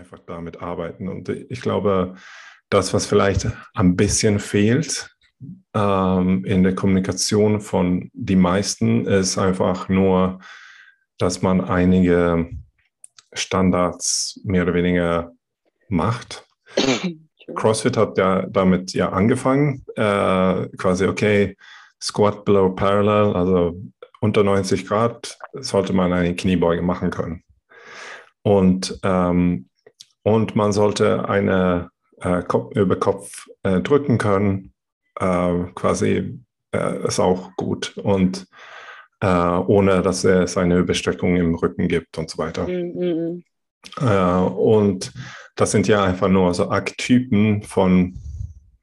einfach damit arbeiten. Und ich glaube, das, was vielleicht ein bisschen fehlt ähm, in der Kommunikation von die meisten, ist einfach nur, dass man einige Standards mehr oder weniger macht. CrossFit hat ja damit ja angefangen, äh, quasi, okay, Squat below Parallel, also unter 90 Grad sollte man eine Kniebeuge machen können. Und, ähm, und man sollte eine äh, Kopf über Kopf äh, drücken können, äh, quasi äh, ist auch gut. Und äh, ohne dass es eine Überstreckung im Rücken gibt und so weiter. Mhm. und das sind ja einfach nur so Archetypen von,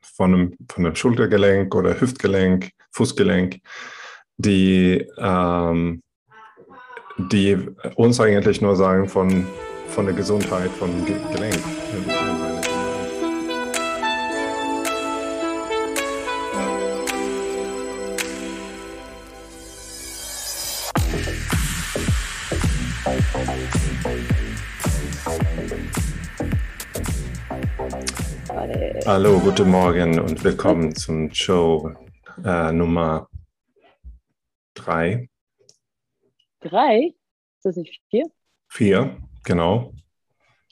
von, einem, von einem Schultergelenk oder Hüftgelenk, Fußgelenk, die, ähm, die uns eigentlich nur sagen von, von der Gesundheit von Gelenk. Hallo, guten Morgen und willkommen zum Show äh, Nummer drei. Drei? Ist das nicht vier? Vier, genau.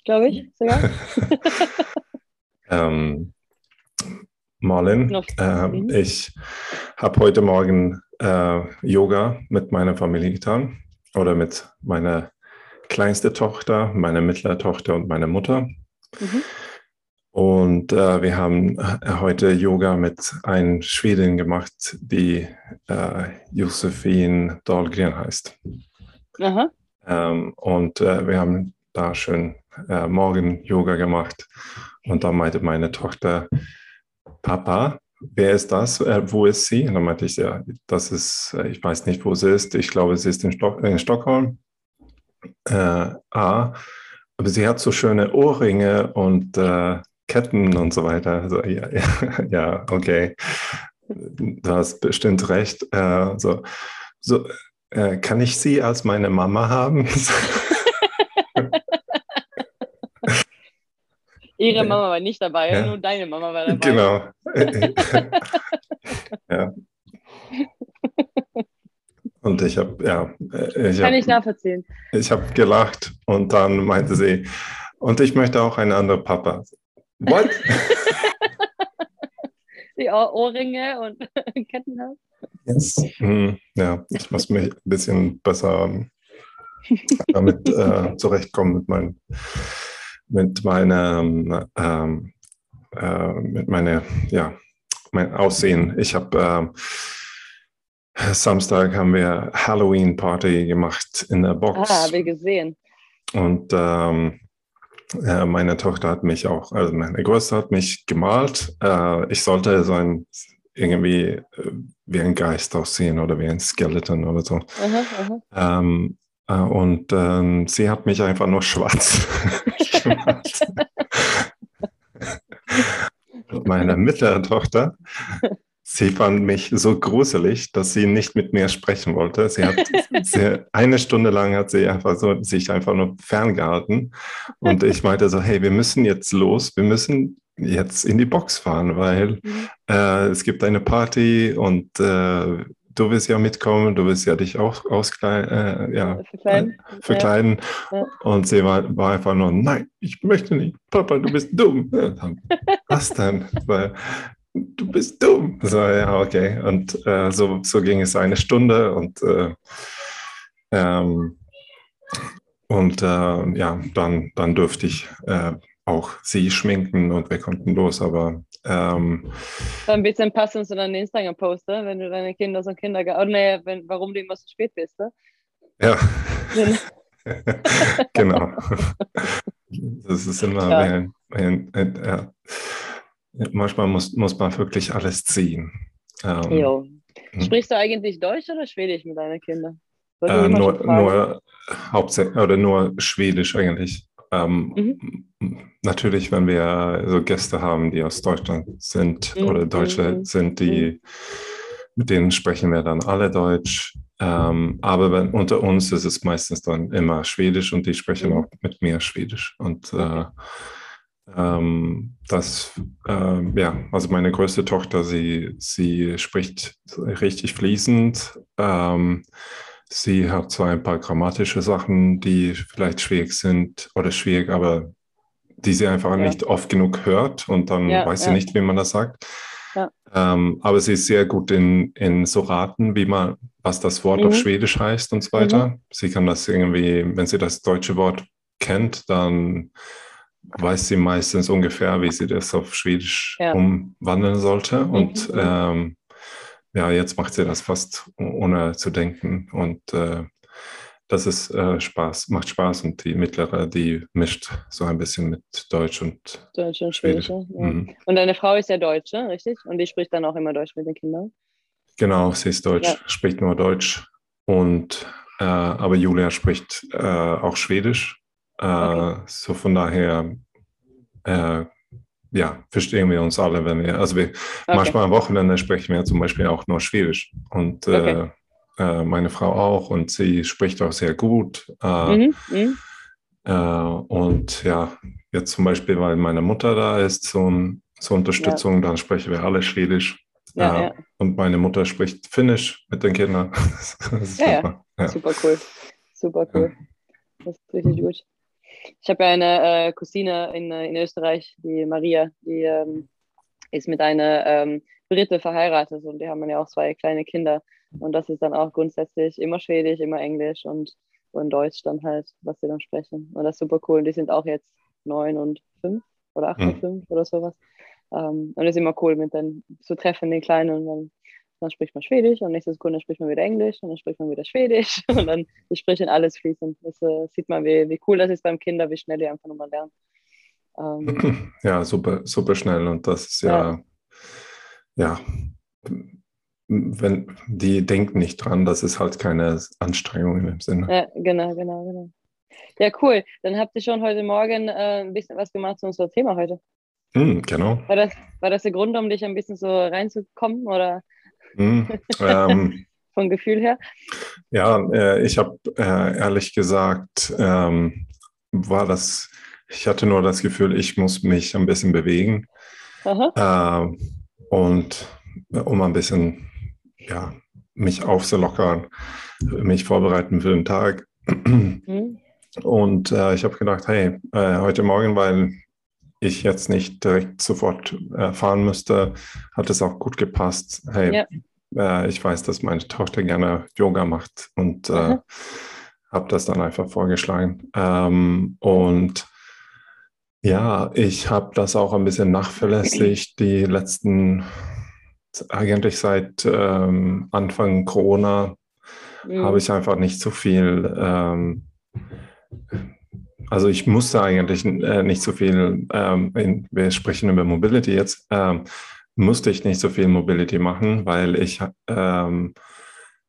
Glaube ich sogar. ähm, Marlin, äh, ich habe heute Morgen äh, Yoga mit meiner Familie getan oder mit meiner kleinsten Tochter, meiner mittleren Tochter und meiner Mutter. Mhm. Und äh, wir haben äh, heute Yoga mit einer Schwedin gemacht, die äh, Josephine Dahlgren heißt. Aha. Ähm, und äh, wir haben da schön äh, morgen Yoga gemacht. Und da meinte meine Tochter, Papa, wer ist das? Äh, wo ist sie? Und dann meinte ich, ja, das ist, ich weiß nicht, wo sie ist. Ich glaube, sie ist in, Stock in Stockholm. ah, aber sie hat so schöne Ohrringe und Ketten und so weiter. Also, ja, ja, ja, okay, du hast bestimmt recht. Äh, so, so äh, kann ich sie als meine Mama haben? Ihre Mama war nicht dabei, ja. nur deine Mama war dabei. Genau. ja. Und ich habe, ja. Äh, ich Kann hab, ich nachvollziehen. Ich habe gelacht und dann meinte sie, und ich möchte auch eine andere Papa. What? Die Ohrringe und Ketten hast. Yes. Hm, ja, ich muss mich ein bisschen besser damit äh, zurechtkommen mit, mein, mit meinem ähm, äh, mit meiner, ja, mein Aussehen. Ich habe äh, Samstag haben wir Halloween Party gemacht in der Box. Ah, habe ich gesehen. Und ähm, äh, meine Tochter hat mich auch, also meine Größte hat mich gemalt. Äh, ich sollte so ein irgendwie äh, wie ein Geist aussehen oder wie ein Skeleton oder so. Aha, aha. Ähm, äh, und ähm, sie hat mich einfach nur schwarz gemalt. meine mittlere Tochter Sie fand mich so gruselig, dass sie nicht mit mir sprechen wollte. Sie hat sie, eine Stunde lang hat sie einfach so sich einfach nur ferngehalten. Und ich meinte so, hey, wir müssen jetzt los, wir müssen jetzt in die Box fahren, weil mhm. äh, es gibt eine Party und äh, du willst ja mitkommen, du willst ja dich auch auskleiden, äh, ja, verkleiden. verkleiden. Ja. Und sie war, war, einfach nur, nein, ich möchte nicht, Papa, du bist dumm. Was denn? Weil du bist dumm. So, ja, okay. Und äh, so, so ging es eine Stunde und, äh, ähm, und äh, ja, dann, dann durfte ich äh, auch sie schminken und wir konnten los, aber ähm, ein bisschen passen zu deinem Instagram-Post, wenn du deine Kinder so Kindergarten, oh, nee, wenn, warum du immer so spät bist, ne? Ja. genau. das ist immer ja. ein, ein, ein, ja manchmal muss, muss man wirklich alles ziehen. Ähm, jo. Hm. Sprichst du eigentlich Deutsch oder Schwedisch mit deinen Kindern? Äh, nur, nur hauptsächlich oder nur Schwedisch eigentlich. Ähm, mhm. Natürlich, wenn wir so Gäste haben, die aus Deutschland sind mhm. oder Deutsche mhm. sind, die mhm. mit denen sprechen wir dann alle Deutsch. Ähm, aber wenn, unter uns ist es meistens dann immer Schwedisch und die sprechen mhm. auch mit mir Schwedisch. Und äh, ähm, das, äh, ja, also meine größte Tochter, sie, sie spricht richtig fließend. Ähm, sie hat zwar ein paar grammatische Sachen, die vielleicht schwierig sind oder schwierig, aber die sie einfach ja. nicht oft genug hört und dann ja, weiß sie nicht, wie man das sagt. Ähm, aber sie ist sehr gut in, in so Raten, wie man, was das Wort mhm. auf Schwedisch heißt und so weiter. Mhm. Sie kann das irgendwie, wenn sie das deutsche Wort kennt, dann weiß sie meistens ungefähr, wie sie das auf Schwedisch ja. umwandeln sollte. Mhm. Und ähm, ja, jetzt macht sie das fast ohne zu denken. Und äh, das ist äh, Spaß, macht Spaß. Und die mittlere, die mischt so ein bisschen mit Deutsch und Deutsch und Schwedisch. Ja. Mhm. Und deine Frau ist ja Deutsche, richtig? Und die spricht dann auch immer Deutsch mit den Kindern? Genau, sie ist Deutsch, ja. spricht nur Deutsch. Und äh, aber Julia spricht äh, auch Schwedisch. Äh, okay. So von daher, äh, ja, verstehen wir uns alle, wenn wir, also wir, okay. manchmal am Wochenende sprechen wir zum Beispiel auch nur Schwedisch und äh, okay. äh, meine Frau auch und sie spricht auch sehr gut. Äh, mhm. Mhm. und ja, jetzt zum Beispiel, weil meine Mutter da ist, so, zur Unterstützung, ja. dann sprechen wir alle Schwedisch. Ja, ja. Und meine Mutter spricht Finnisch mit den Kindern. ja, super cool. Super cool. Das ist richtig gut. Ich habe ja eine äh, Cousine in, äh, in Österreich, die Maria, die ähm, ist mit einer ähm, Brite verheiratet und die haben ja auch zwei kleine Kinder. Und das ist dann auch grundsätzlich immer Schwedisch, immer Englisch und, und Deutsch dann halt, was sie dann sprechen. Und das ist super cool. Und die sind auch jetzt neun und fünf oder acht mhm. und fünf oder sowas. Ähm, und es ist immer cool, mit dann zu treffen, den Kleinen. Und dann dann spricht man Schwedisch und nächste Sekunde spricht man wieder Englisch und dann spricht man wieder Schwedisch und dann die sprechen alles fließend. Das äh, sieht man, wie, wie cool das ist beim Kinder, wie schnell die einfach nochmal lernen. Ähm, ja, super, super schnell und das ist ja, ja, ja, wenn die denken nicht dran, das ist halt keine Anstrengung in dem Sinne. Ja, genau, genau, genau. Ja, cool. Dann habt ihr schon heute Morgen äh, ein bisschen was gemacht zu unserem Thema heute. Mm, genau. War das, war das der Grund, um dich ein bisschen so reinzukommen oder? Hm, ähm, Vom Gefühl her? Ja, äh, ich habe äh, ehrlich gesagt, ähm, war das, ich hatte nur das Gefühl, ich muss mich ein bisschen bewegen. Äh, und um ein bisschen, ja, mich aufzulockern, mich vorbereiten für den Tag. Mhm. Und äh, ich habe gedacht, hey, äh, heute Morgen, weil ich jetzt nicht direkt sofort äh, fahren müsste, hat es auch gut gepasst. Hey, ja. äh, ich weiß, dass meine Tochter gerne Yoga macht und äh, habe das dann einfach vorgeschlagen. Ähm, und ja, ich habe das auch ein bisschen nachverlässigt, die letzten, eigentlich seit ähm, Anfang Corona, mhm. habe ich einfach nicht so viel ähm, also ich musste eigentlich äh, nicht so viel, ähm, in, wir sprechen über Mobility jetzt, ähm, musste ich nicht so viel Mobility machen, weil ich, ähm,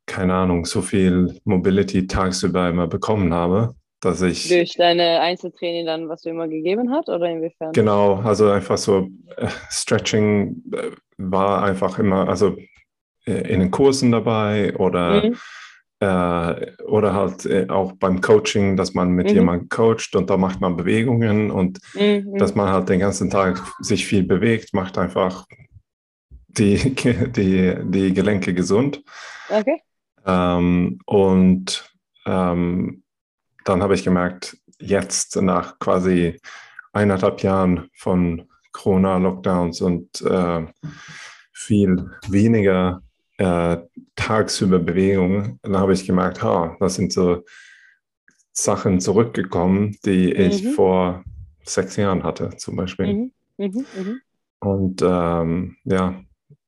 keine Ahnung, so viel Mobility tagsüber immer bekommen habe, dass ich... Durch deine Einzeltraining dann, was du immer gegeben hast oder inwiefern? Genau, also einfach so äh, Stretching äh, war einfach immer, also äh, in den Kursen dabei oder... Mhm äh, oder halt äh, auch beim Coaching, dass man mit mhm. jemandem coacht und da macht man Bewegungen und mhm. dass man halt den ganzen Tag sich viel bewegt, macht einfach die, die, die Gelenke gesund. Okay. Ähm, und ähm, dann habe ich gemerkt, jetzt nach quasi eineinhalb Jahren von Corona-Lockdowns und äh, viel weniger äh, tagsüber Bewegung, dann habe ich gemerkt, ha, das sind so Sachen zurückgekommen, die ich mhm. vor sechs Jahren hatte, zum Beispiel. Mhm. Mhm. mhm. Und ähm, ja,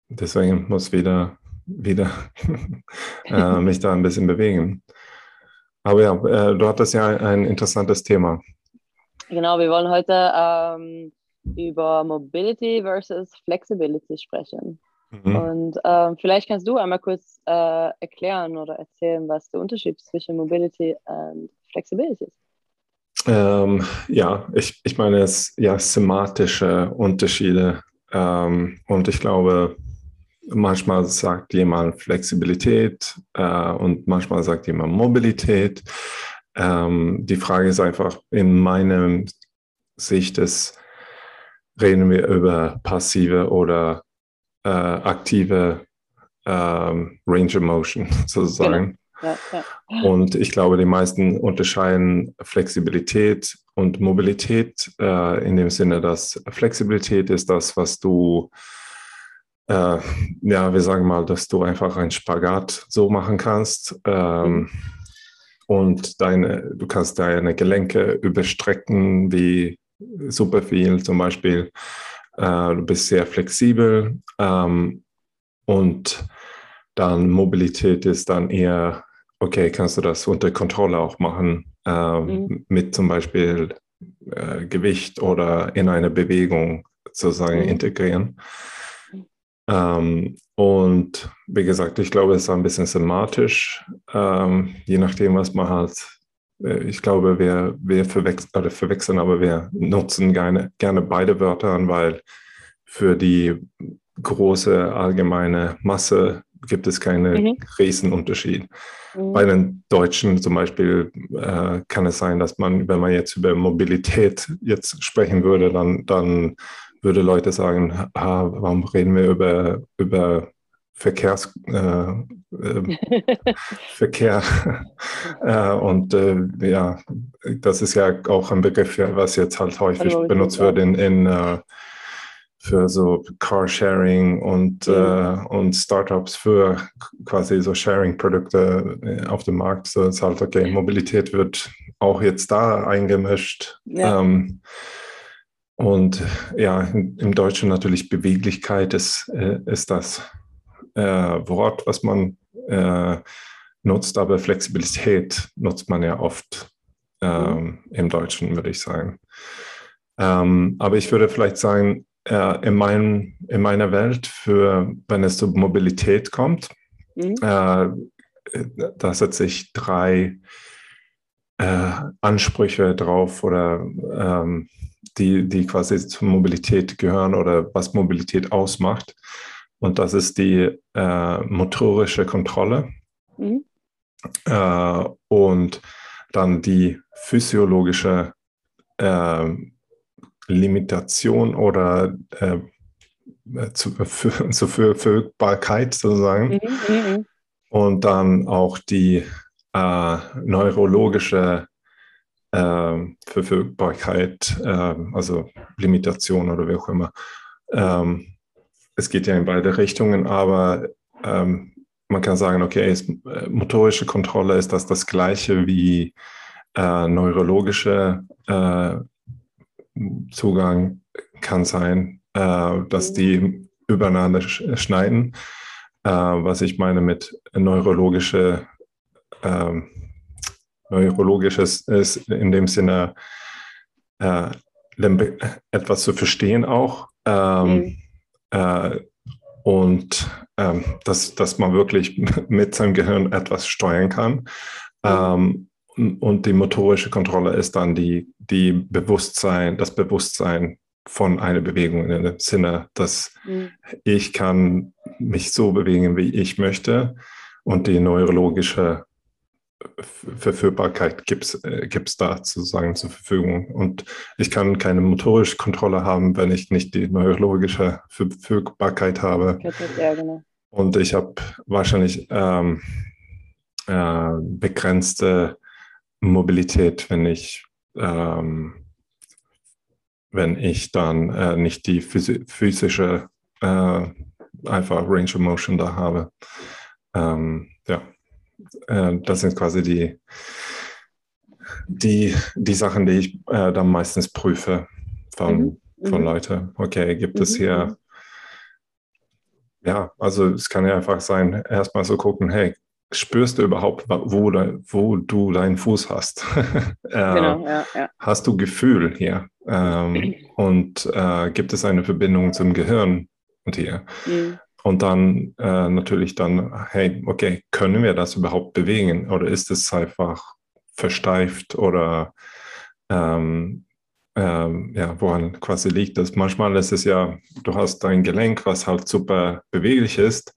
deswegen muss wieder, wieder äh, mich da ein bisschen bewegen. Aber ja, äh, du hattest ja ein interessantes Thema. Genau, wir wollen heute ähm, über Mobility versus Flexibility sprechen. Mhm. Und äh, vielleicht kannst du einmal kurz äh, erklären oder erzählen, was der Unterschied zwischen Mobility und Flexibility ist. Ähm, ja, ich, ich meine, es ja thematische Unterschiede. Ähm, und ich glaube, manchmal sagt jemand Flexibilität äh, und manchmal sagt jemand Mobilität. Ähm, die Frage ist einfach, in meiner Sicht ist, reden wir über passive oder äh, aktive ähm, Range of Motion sozusagen. Genau. Ja, ja. Und ich glaube, die meisten unterscheiden Flexibilität und Mobilität äh, in dem Sinne, dass Flexibilität ist das, was du, äh, ja, wir sagen mal, dass du einfach einen Spagat so machen kannst. Ähm. Und deine, du kannst deine Gelenke überstrecken wie super viel. Zum Beispiel, äh, du bist sehr flexibel ähm, und dann Mobilität ist dann eher, okay, kannst du das unter Kontrolle auch machen, äh, mhm. mit zum Beispiel äh, Gewicht oder in eine Bewegung sozusagen mhm. integrieren. Ähm, und wie gesagt, ich glaube, es ist ein bisschen sematisch, ähm, je nachdem, was man halt, ich glaube, wir, wir verwechseln, verwechseln, aber wir nutzen gerne, gerne beide Wörter an, weil für die große allgemeine Masse gibt es keinen mhm. Riesenunterschied. Mhm. Bei den Deutschen zum Beispiel äh, kann es sein, dass man, wenn man jetzt über Mobilität jetzt sprechen würde, dann, dann würde Leute sagen, ah, warum reden wir über, über Verkehrs, äh, äh, Verkehr. äh, und äh, ja, das ist ja auch ein Begriff, was jetzt halt häufig benutzt wird in, in äh, für so Carsharing und, mhm. und Startups für quasi so Sharing-Produkte auf dem Markt. So ist halt, okay, Mobilität wird auch jetzt da eingemischt. Ja. Ähm, und ja, im Deutschen natürlich Beweglichkeit ist, ist das Wort, was man äh, nutzt, aber Flexibilität nutzt man ja oft ähm, im Deutschen, würde ich sagen. Ähm, aber ich würde vielleicht sagen, äh, in, mein, in meiner Welt, für, wenn es zur Mobilität kommt, mhm. äh, da setze ich drei äh, Ansprüche drauf oder ähm, die, die quasi zur Mobilität gehören oder was Mobilität ausmacht. Und das ist die äh, motorische Kontrolle mhm. äh, und dann die physiologische äh, Limitation oder äh, zu, für, zur Verfügbarkeit sozusagen. Mhm, mhm, mhm, Und dann auch die äh, neurologische äh, Verfügbarkeit, äh, also Limitation oder wie auch immer. Ähm, es geht ja in beide Richtungen, aber ähm, man kann sagen, okay, ist, äh, motorische Kontrolle ist das das gleiche wie äh, neurologische äh, Zugang kann sein, äh, dass die übereinander schneiden. Äh, was ich meine mit neurologische, äh, neurologisches ist in dem Sinne äh, etwas zu verstehen auch. Ähm, mhm. Äh, und ähm, dass, dass man wirklich mit seinem Gehirn etwas steuern kann. Mhm. Ähm, und die motorische Kontrolle ist dann die, die Bewusstsein, das Bewusstsein von einer Bewegung in dem Sinne, dass mhm. ich kann mich so bewegen, wie ich möchte und die neurologische Verfügbarkeit gibt es äh, da sozusagen zur Verfügung. Und ich kann keine motorische Kontrolle haben, wenn ich nicht die neurologische Verfügbarkeit habe. Ja, genau. Und ich habe wahrscheinlich ähm, äh, begrenzte Mobilität, wenn ich, ähm, wenn ich dann äh, nicht die physische äh, einfach Range of Motion da habe. Ähm, ja, äh, das sind quasi die, die, die Sachen, die ich äh, dann meistens prüfe von, mhm. von mhm. Leuten. Okay, gibt mhm. es hier mhm. ja, also es kann ja einfach sein, erstmal so gucken, hey, spürst du überhaupt, wo, wo du deinen Fuß hast? äh, genau, ja, ja. Hast du Gefühl hier? Ähm, und äh, gibt es eine Verbindung zum Gehirn und hier? Mhm. Und dann äh, natürlich dann, hey, okay, können wir das überhaupt bewegen? Oder ist es einfach versteift oder ähm, ähm, ja, woran quasi liegt das. Manchmal ist es ja, du hast ein Gelenk, was halt super beweglich ist,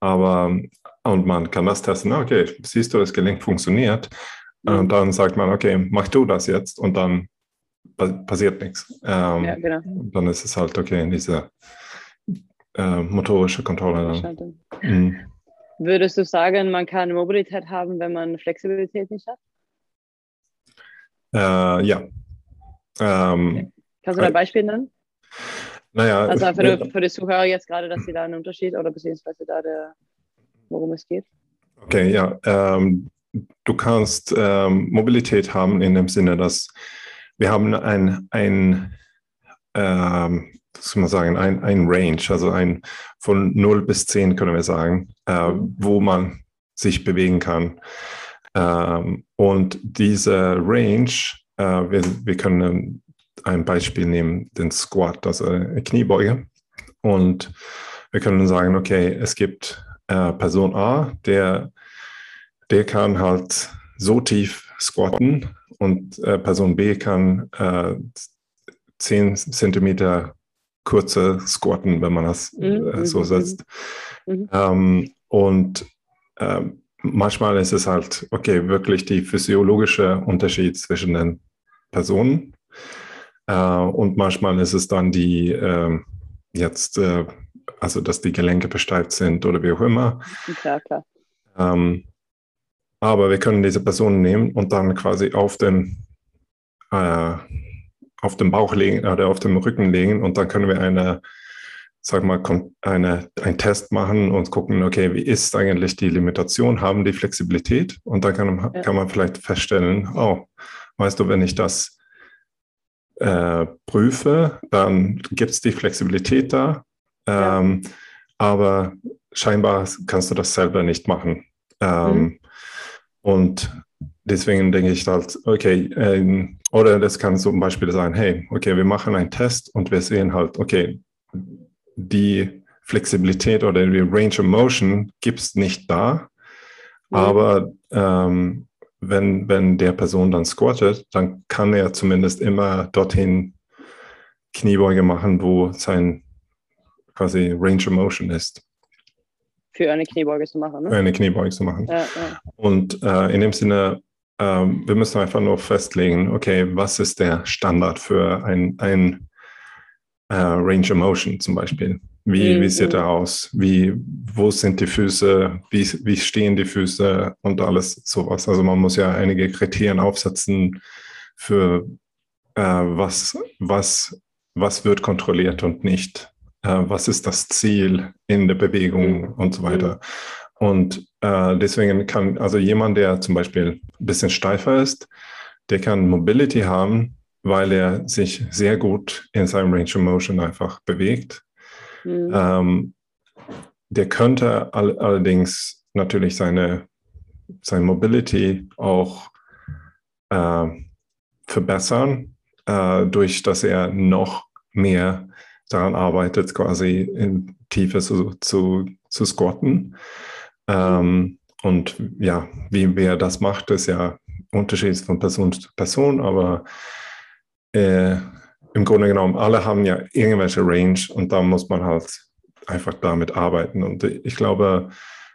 aber und man kann das testen, okay, siehst du, das Gelenk funktioniert. Mhm. Und dann sagt man, okay, mach du das jetzt und dann passiert nichts. Ähm, ja, genau. Dann ist es halt, okay, diese äh, motorische Kontrolle. Mhm. Würdest du sagen, man kann Mobilität haben, wenn man Flexibilität nicht hat? Äh, ja. Ähm, okay. Kannst du da ein Beispiel nennen? Naja. Also für, äh, die, für die Zuhörer jetzt gerade, dass sie da einen Unterschied oder beziehungsweise da der, worum es geht. Okay, ja. Ähm, du kannst ähm, Mobilität haben in dem Sinne, dass wir haben ein, ein ähm, soll man sagen, ein, ein Range, also ein von 0 bis 10 können wir sagen, äh, mhm. wo man sich bewegen kann. Ähm, und diese Range, äh, wir, wir können ein Beispiel nehmen, den Squat, also eine Kniebeuge. Und wir können sagen, okay, es gibt äh, Person A, der, der kann halt so tief squatten und äh, Person B kann äh, 10 Zentimeter kurze squatten, wenn man das mhm. äh, so mhm, setzt. Mhm. Ähm, und ähm, manchmal ist es halt, okay, wirklich die physiologische Unterschied zwischen den Personen. Äh, und manchmal ist es dann die, äh, jetzt, äh, also dass die Gelenke besteift sind oder wie auch immer. Klar, klar. Ähm, aber wir können diese Personen nehmen und dann quasi auf den äh, auf den Bauch legen oder auf dem Rücken legen und dann können wir eine, sag mal, eine, einen Test machen und gucken, okay, wie ist eigentlich die Limitation, haben die Flexibilität und dann kann, ja. kann man vielleicht feststellen, oh, weißt du, wenn ich das äh, prüfe, dann gibt es die Flexibilität da, ähm, ja. aber scheinbar kannst du das selber nicht machen. Ähm, mhm. Und deswegen denke ich halt, okay, ähm, oder das kann zum Beispiel sein, hey, okay, wir machen einen Test und wir sehen halt, okay, die Flexibilität oder die Range of Motion gibt es nicht da, mhm. aber ähm, wenn, wenn der Person dann squattet, dann kann er zumindest immer dorthin Kniebeuge machen, wo sein quasi Range of Motion ist. Für eine Kniebeuge zu machen, ne? Für eine Kniebeuge zu machen. Ja, ja. Und äh, in dem Sinne ähm, wir müssen einfach nur festlegen, okay, was ist der Standard für ein, ein äh, Range of Motion zum Beispiel? Wie, mhm. wie sieht er aus? Wie, wo sind die Füße? Wie, wie stehen die Füße und alles sowas? Also man muss ja einige Kriterien aufsetzen für äh, was, was, was wird kontrolliert und nicht. Äh, was ist das Ziel in der Bewegung mhm. und so weiter. Und äh, deswegen kann also jemand, der zum Beispiel ein bisschen steifer ist, der kann Mobility haben, weil er sich sehr gut in seinem Range of Motion einfach bewegt. Mhm. Ähm, der könnte all, allerdings natürlich seine, seine Mobility auch äh, verbessern, äh, durch dass er noch mehr daran arbeitet, quasi in Tiefe zu, zu, zu squatten. Ähm, und ja, wie wer das macht, ist ja unterschiedlich von Person zu Person, aber äh, im Grunde genommen, alle haben ja irgendwelche Range und da muss man halt einfach damit arbeiten. Und ich glaube,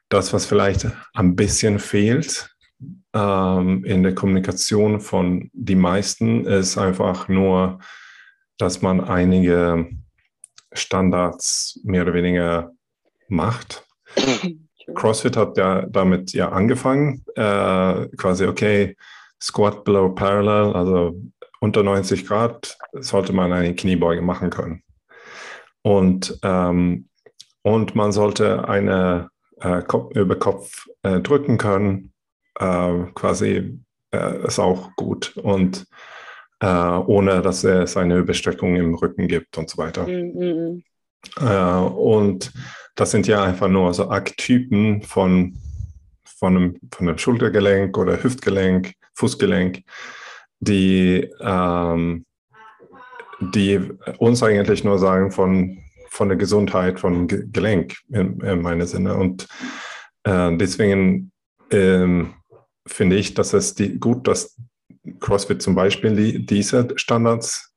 das, was vielleicht ein bisschen fehlt ähm, in der Kommunikation von die meisten, ist einfach nur, dass man einige Standards mehr oder weniger macht. CrossFit hat ja damit ja angefangen, äh, quasi, okay, Squat below Parallel, also unter 90 Grad sollte man eine Kniebeuge machen können. Und, ähm, und man sollte eine äh, Kopf, über Kopf äh, drücken können, äh, quasi äh, ist auch gut. Und äh, ohne dass es eine Überstreckung im Rücken gibt und so weiter. Mhm. und das sind ja einfach nur so Archetypen von, von, einem, von einem Schultergelenk oder Hüftgelenk, Fußgelenk, die, ähm, die uns eigentlich nur sagen von, von der Gesundheit von Gelenk in, in meinem Sinne. Und äh, deswegen ähm, finde ich, dass es die, gut, dass CrossFit zum Beispiel die, diese Standards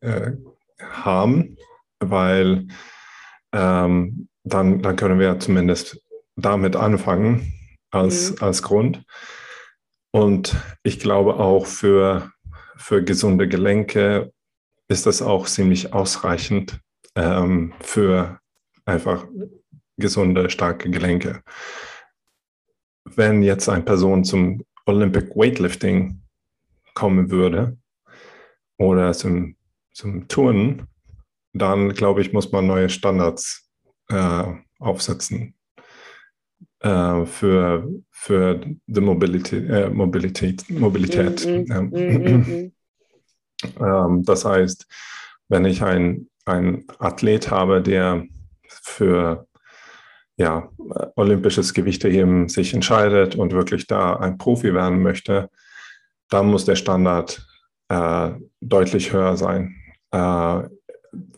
äh, haben, weil ähm, dann, dann können wir zumindest damit anfangen als, mhm. als Grund. Und ich glaube auch für, für gesunde Gelenke ist das auch ziemlich ausreichend ähm, für einfach gesunde, starke Gelenke. Wenn jetzt eine Person zum Olympic Weightlifting kommen würde oder zum, zum Turnen, dann glaube ich, muss man neue Standards äh, aufsetzen äh, für, für die Mobilität. Äh, Mobilität, Mobilität. Mm -mm, ähm, das heißt, wenn ich einen Athlet habe, der für ja, olympisches Gewichteheben sich entscheidet und wirklich da ein Profi werden möchte, dann muss der Standard äh, deutlich höher sein, äh,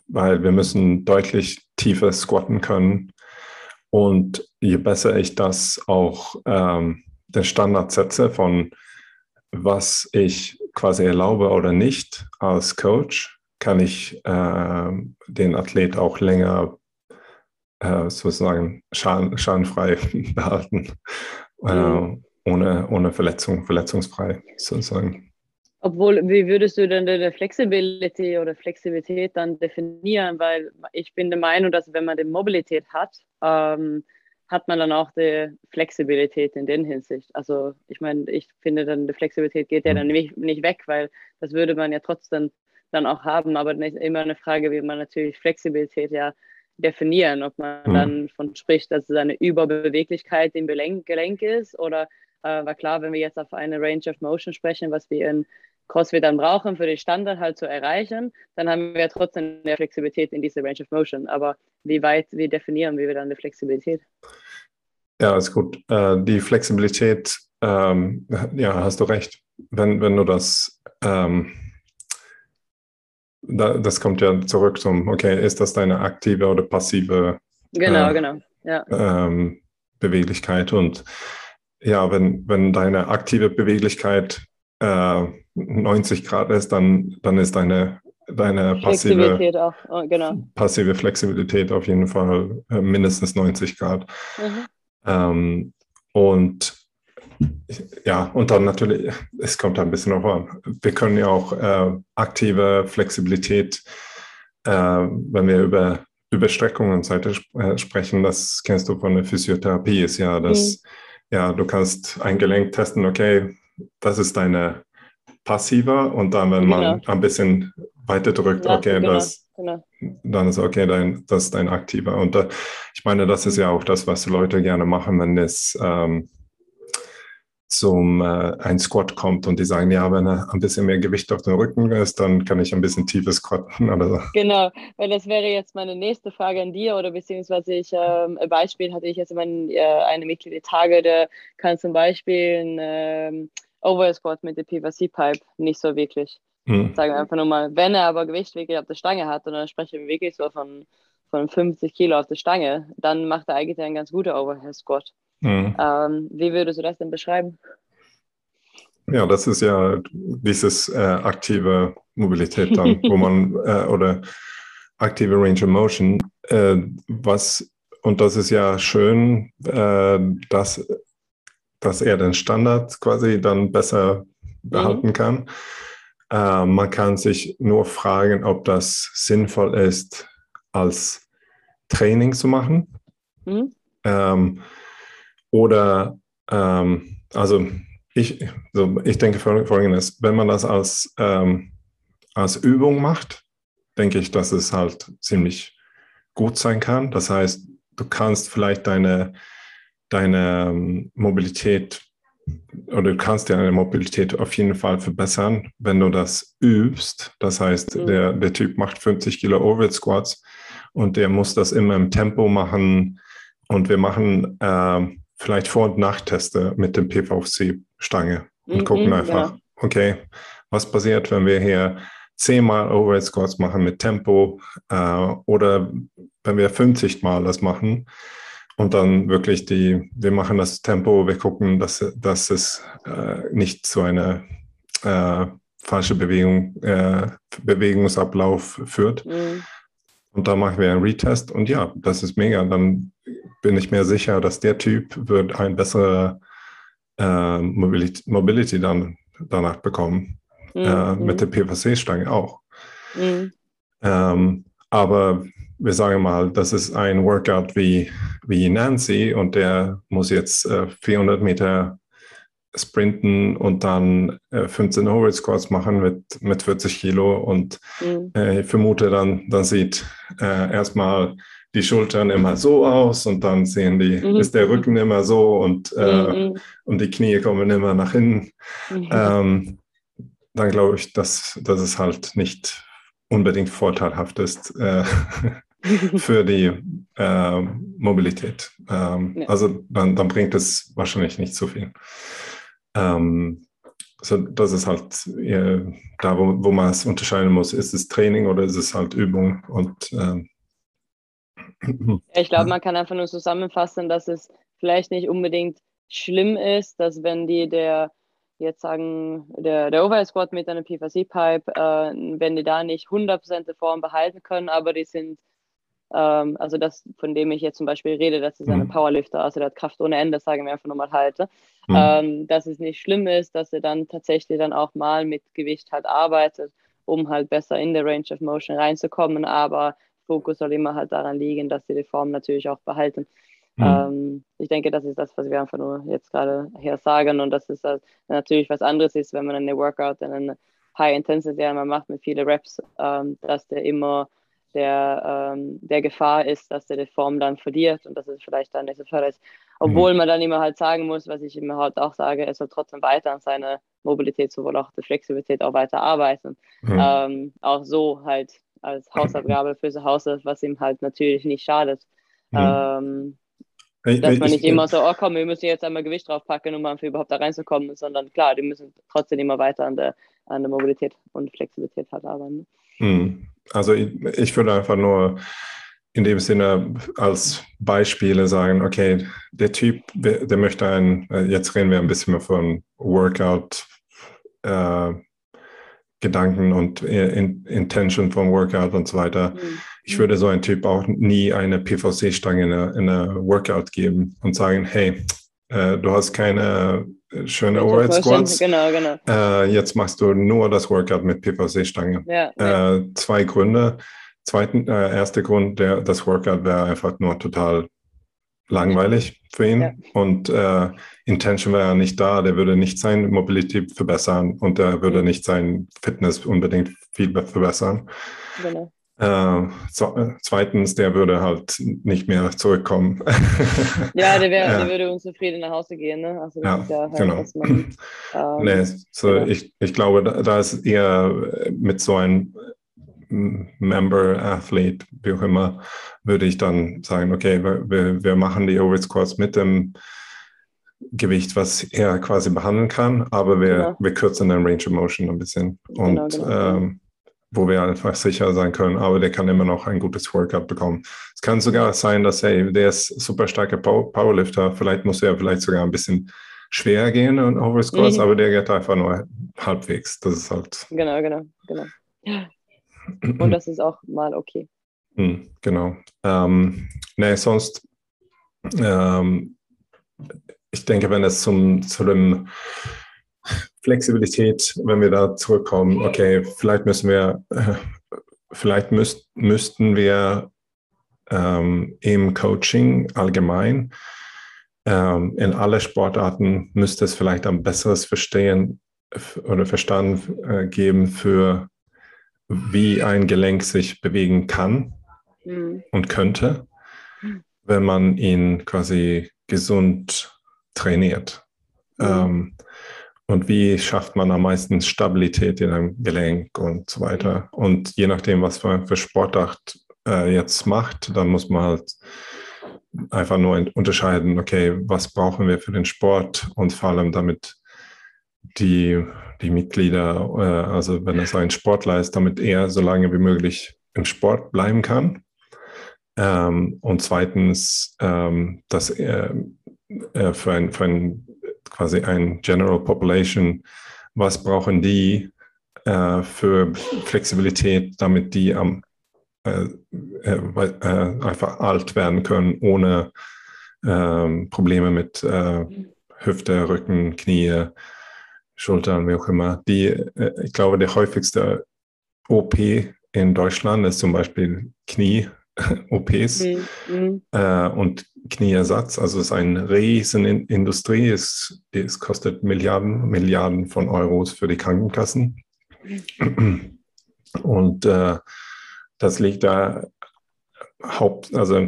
weil wir müssen deutlich tiefer squatten können. Und je besser ich das auch ähm, den Standard setze von was ich quasi erlaube oder nicht als Coach, kann ich äh, den Athlet auch länger äh, sozusagen schaden, schadenfrei behalten, äh, mhm. ohne, ohne Verletzung, verletzungsfrei sozusagen. Obwohl, wie würdest du denn die Flexibilität oder Flexibilität dann definieren? Weil ich bin der Meinung, dass wenn man die Mobilität hat, ähm, hat man dann auch die Flexibilität in den Hinsicht. Also ich meine, ich finde dann, die Flexibilität geht ja mhm. dann nicht, nicht weg, weil das würde man ja trotzdem dann auch haben, aber nicht immer eine Frage, wie man natürlich Flexibilität ja definieren, ob man mhm. dann von spricht, dass es eine Überbeweglichkeit im Gelenk ist oder äh, war klar, wenn wir jetzt auf eine Range of Motion sprechen, was wir in CrossFit dann brauchen, für den Standard halt zu erreichen, dann haben wir trotzdem eine Flexibilität in dieser Range of Motion. Aber wie weit, wie definieren wir dann die Flexibilität? Ja, ist gut. Äh, die Flexibilität, ähm, ja, hast du recht. Wenn, wenn du das ähm, da, das kommt ja zurück zum, okay, ist das deine aktive oder passive genau, äh, genau. Ja. Ähm, Beweglichkeit? Und ja, wenn, wenn deine aktive Beweglichkeit äh, 90 Grad ist, dann, dann ist deine, deine passive, auch, oh, genau. passive Flexibilität auf jeden Fall äh, mindestens 90 Grad. Mhm. Ähm, und ja, und dann natürlich, es kommt ein bisschen auf an. Wir können ja auch äh, aktive Flexibilität, äh, wenn wir über Überstreckung und Seite äh, sprechen, das kennst du von der Physiotherapie, ist ja, dass mhm. ja, du kannst ein Gelenk testen, okay, das ist deine passive und dann, wenn genau. man ein bisschen weiter drückt, ja, okay, genau, das, genau. dann ist okay, dein, das ist dein aktiver. Und da, ich meine, das ist ja auch das, was Leute gerne machen, wenn es ähm, zum äh, ein Squat kommt und die sagen, ja, wenn er ein bisschen mehr Gewicht auf dem Rücken ist, dann kann ich ein bisschen tiefer squatten oder so. Genau, weil das wäre jetzt meine nächste Frage an dir oder beziehungsweise ich, ähm, ein Beispiel hatte ich jetzt mein, äh, eine Mitglied die Tage, der kann zum Beispiel ein ähm, Over Squat mit der PVC Pipe nicht so wirklich. Mhm. Sagen wir einfach nur mal, wenn er aber Gewicht wirklich auf der Stange hat und dann sprechen wir wirklich so von, von 50 Kilo auf der Stange, dann macht er eigentlich einen ganz guten Overhead Squat. Mhm. Ähm, wie würdest du das denn beschreiben? Ja, das ist ja dieses äh, aktive Mobilität dann, wo man äh, oder aktive Range of Motion, äh, was und das ist ja schön, äh, dass, dass er den Standard quasi dann besser behalten mhm. kann. Äh, man kann sich nur fragen, ob das sinnvoll ist, als Training zu machen. Mhm. Ähm, oder ähm, also ich, so, ich denke folgendes, wenn man das als, ähm, als Übung macht, denke ich, dass es halt ziemlich gut sein kann. Das heißt, du kannst vielleicht deine, deine ähm, Mobilität oder du kannst deine Mobilität auf jeden Fall verbessern, wenn du das übst. Das heißt, mhm. der, der Typ macht 50 Kilo Overhead Squats und der muss das immer im Tempo machen. Und wir machen äh, vielleicht Vor- und Nachteste mit dem PVC-Stange und mhm, gucken einfach, ja. okay, was passiert, wenn wir hier zehnmal Overhead Squats machen mit Tempo äh, oder wenn wir 50 Mal das machen und dann wirklich die, wir machen das Tempo, wir gucken, dass, dass es äh, nicht zu einer äh, falsche Bewegung, äh, Bewegungsablauf führt. Mhm. Und da machen wir einen Retest und ja, das ist mega. Dann bin ich mir sicher, dass der Typ wird ein bessere äh, Mobility, Mobility dann danach bekommen. Mhm. Äh, mit der PVC-Stange auch. Mhm. Ähm, aber wir sagen mal, das ist ein Workout wie, wie Nancy und der muss jetzt äh, 400 Meter sprinten und dann äh, 15 Overhead Squats machen mit, mit 40 Kilo und mhm. äh, ich vermute dann, dann sieht äh, erstmal die Schultern immer so aus und dann sehen die, mhm. ist der Rücken immer so und, äh, mhm. und die Knie kommen immer nach hinten. Mhm. Ähm, dann glaube ich, dass, dass es halt nicht unbedingt vorteilhaft ist äh, für die äh, Mobilität. Ähm, ja. Also dann, dann bringt es wahrscheinlich nicht so viel. Ähm, so, das ist halt äh, da, wo, wo man es unterscheiden muss. Ist es Training oder ist es halt Übung? Und ähm, ich glaube, man kann einfach nur zusammenfassen, dass es vielleicht nicht unbedingt schlimm ist, dass wenn die der jetzt sagen, der, der Overhead Squat mit einer PVC-Pipe, äh, wenn die da nicht 100% der Form behalten können, aber die sind, ähm, also das, von dem ich jetzt zum Beispiel rede, das ist mhm. eine Powerlifter, also der hat Kraft ohne Ende, sagen wir einfach nochmal halte, mhm. ähm, dass es nicht schlimm ist, dass er dann tatsächlich dann auch mal mit Gewicht halt arbeitet, um halt besser in der Range of Motion reinzukommen, aber Fokus soll immer halt daran liegen, dass sie die Form natürlich auch behalten. Mhm. Ähm, ich denke, das ist das, was wir einfach nur jetzt gerade hier sagen und dass es halt natürlich was anderes ist, wenn man eine Workout in eine High Intensity einmal macht mit vielen Reps, ähm, dass der immer der, ähm, der Gefahr ist, dass der die Form dann verliert und dass es vielleicht dann nicht so förderlich ist. Obwohl mhm. man dann immer halt sagen muss, was ich immer halt auch sage, er soll trotzdem weiter an seiner Mobilität, sowohl auch der Flexibilität auch weiter arbeiten. Mhm. Ähm, auch so halt als Hausaufgabe für zu Hause, was ihm halt natürlich nicht schadet. Mhm. Ähm, dass man nicht immer so, oh komm, wir müssen jetzt einmal Gewicht draufpacken, um einfach überhaupt da reinzukommen, sondern klar, die müssen trotzdem immer weiter an der, an der Mobilität und Flexibilität halt arbeiten. Hm. Also ich, ich würde einfach nur in dem Sinne als Beispiele sagen, okay, der Typ, der möchte ein, äh, jetzt reden wir ein bisschen mehr von Workout, äh, Gedanken und in, Intention vom Workout und so weiter. Mhm. Ich würde so einen Typ auch nie eine PVC-Stange in einer Workout geben und sagen, hey, äh, du hast keine äh, schöne Overhead Squats. Genau, genau. Äh, jetzt machst du nur das Workout mit PVC-Stange. Ja, ja. Äh, zwei Gründe. Zweiten, äh, erster Grund, der, das Workout wäre einfach nur total langweilig für ihn ja. und äh, Intention wäre nicht da, der würde nicht seine Mobility verbessern und er würde nicht sein Fitness unbedingt viel verbessern. Genau. Äh, äh, zweitens, der würde halt nicht mehr zurückkommen. ja, der, wär, der würde unzufrieden nach Hause gehen. Ne? Also ja, ja halt, genau. Man, ähm, nee, so genau. ich, ich glaube, da, da ist eher mit so einem Member, Athlete, wie auch immer, würde ich dann sagen, okay, wir, wir machen die Overhead Squats mit dem Gewicht, was er quasi behandeln kann, aber wir, genau. wir kürzen den Range of Motion ein bisschen und genau, genau. Ähm, wo wir einfach sicher sein können, aber der kann immer noch ein gutes Workout bekommen. Es kann sogar sein, dass, hey, der ist super starker Powerlifter, vielleicht muss er vielleicht sogar ein bisschen schwer gehen und Over Squats, mhm. aber der geht einfach nur halbwegs. Das ist halt. Genau, genau, genau. Und das ist auch mal okay. Hm, genau. Ähm, nee, sonst, ähm, ich denke, wenn es zum, zu dem Flexibilität, wenn wir da zurückkommen, okay, vielleicht müssen wir, äh, vielleicht müsst, müssten wir ähm, im Coaching allgemein ähm, in alle Sportarten müsste es vielleicht ein besseres Verstehen oder Verstand äh, geben für wie ein Gelenk sich bewegen kann mhm. und könnte, wenn man ihn quasi gesund trainiert. Mhm. Ähm, und wie schafft man am meisten Stabilität in einem Gelenk und so weiter. Und je nachdem, was man für Sportart äh, jetzt macht, dann muss man halt einfach nur unterscheiden, okay, was brauchen wir für den Sport und vor allem damit die die Mitglieder, äh, also wenn es ein Sportler ist, damit er so lange wie möglich im Sport bleiben kann. Ähm, und zweitens, ähm, dass er äh, für ein, für ein quasi ein General Population, was brauchen die, äh, für Flexibilität, damit die am äh, äh, äh, einfach alt werden können, ohne ähm, Probleme mit Hüfte, Rücken, Knie, Schultern, wie auch immer. Die, ich glaube, der häufigste OP in Deutschland ist zum Beispiel Knie-OPs mhm. äh, und Knieersatz. Also es ist eine riesen Industrie. Es, es kostet Milliarden, Milliarden von Euros für die Krankenkassen. Und äh, das liegt da haupt, also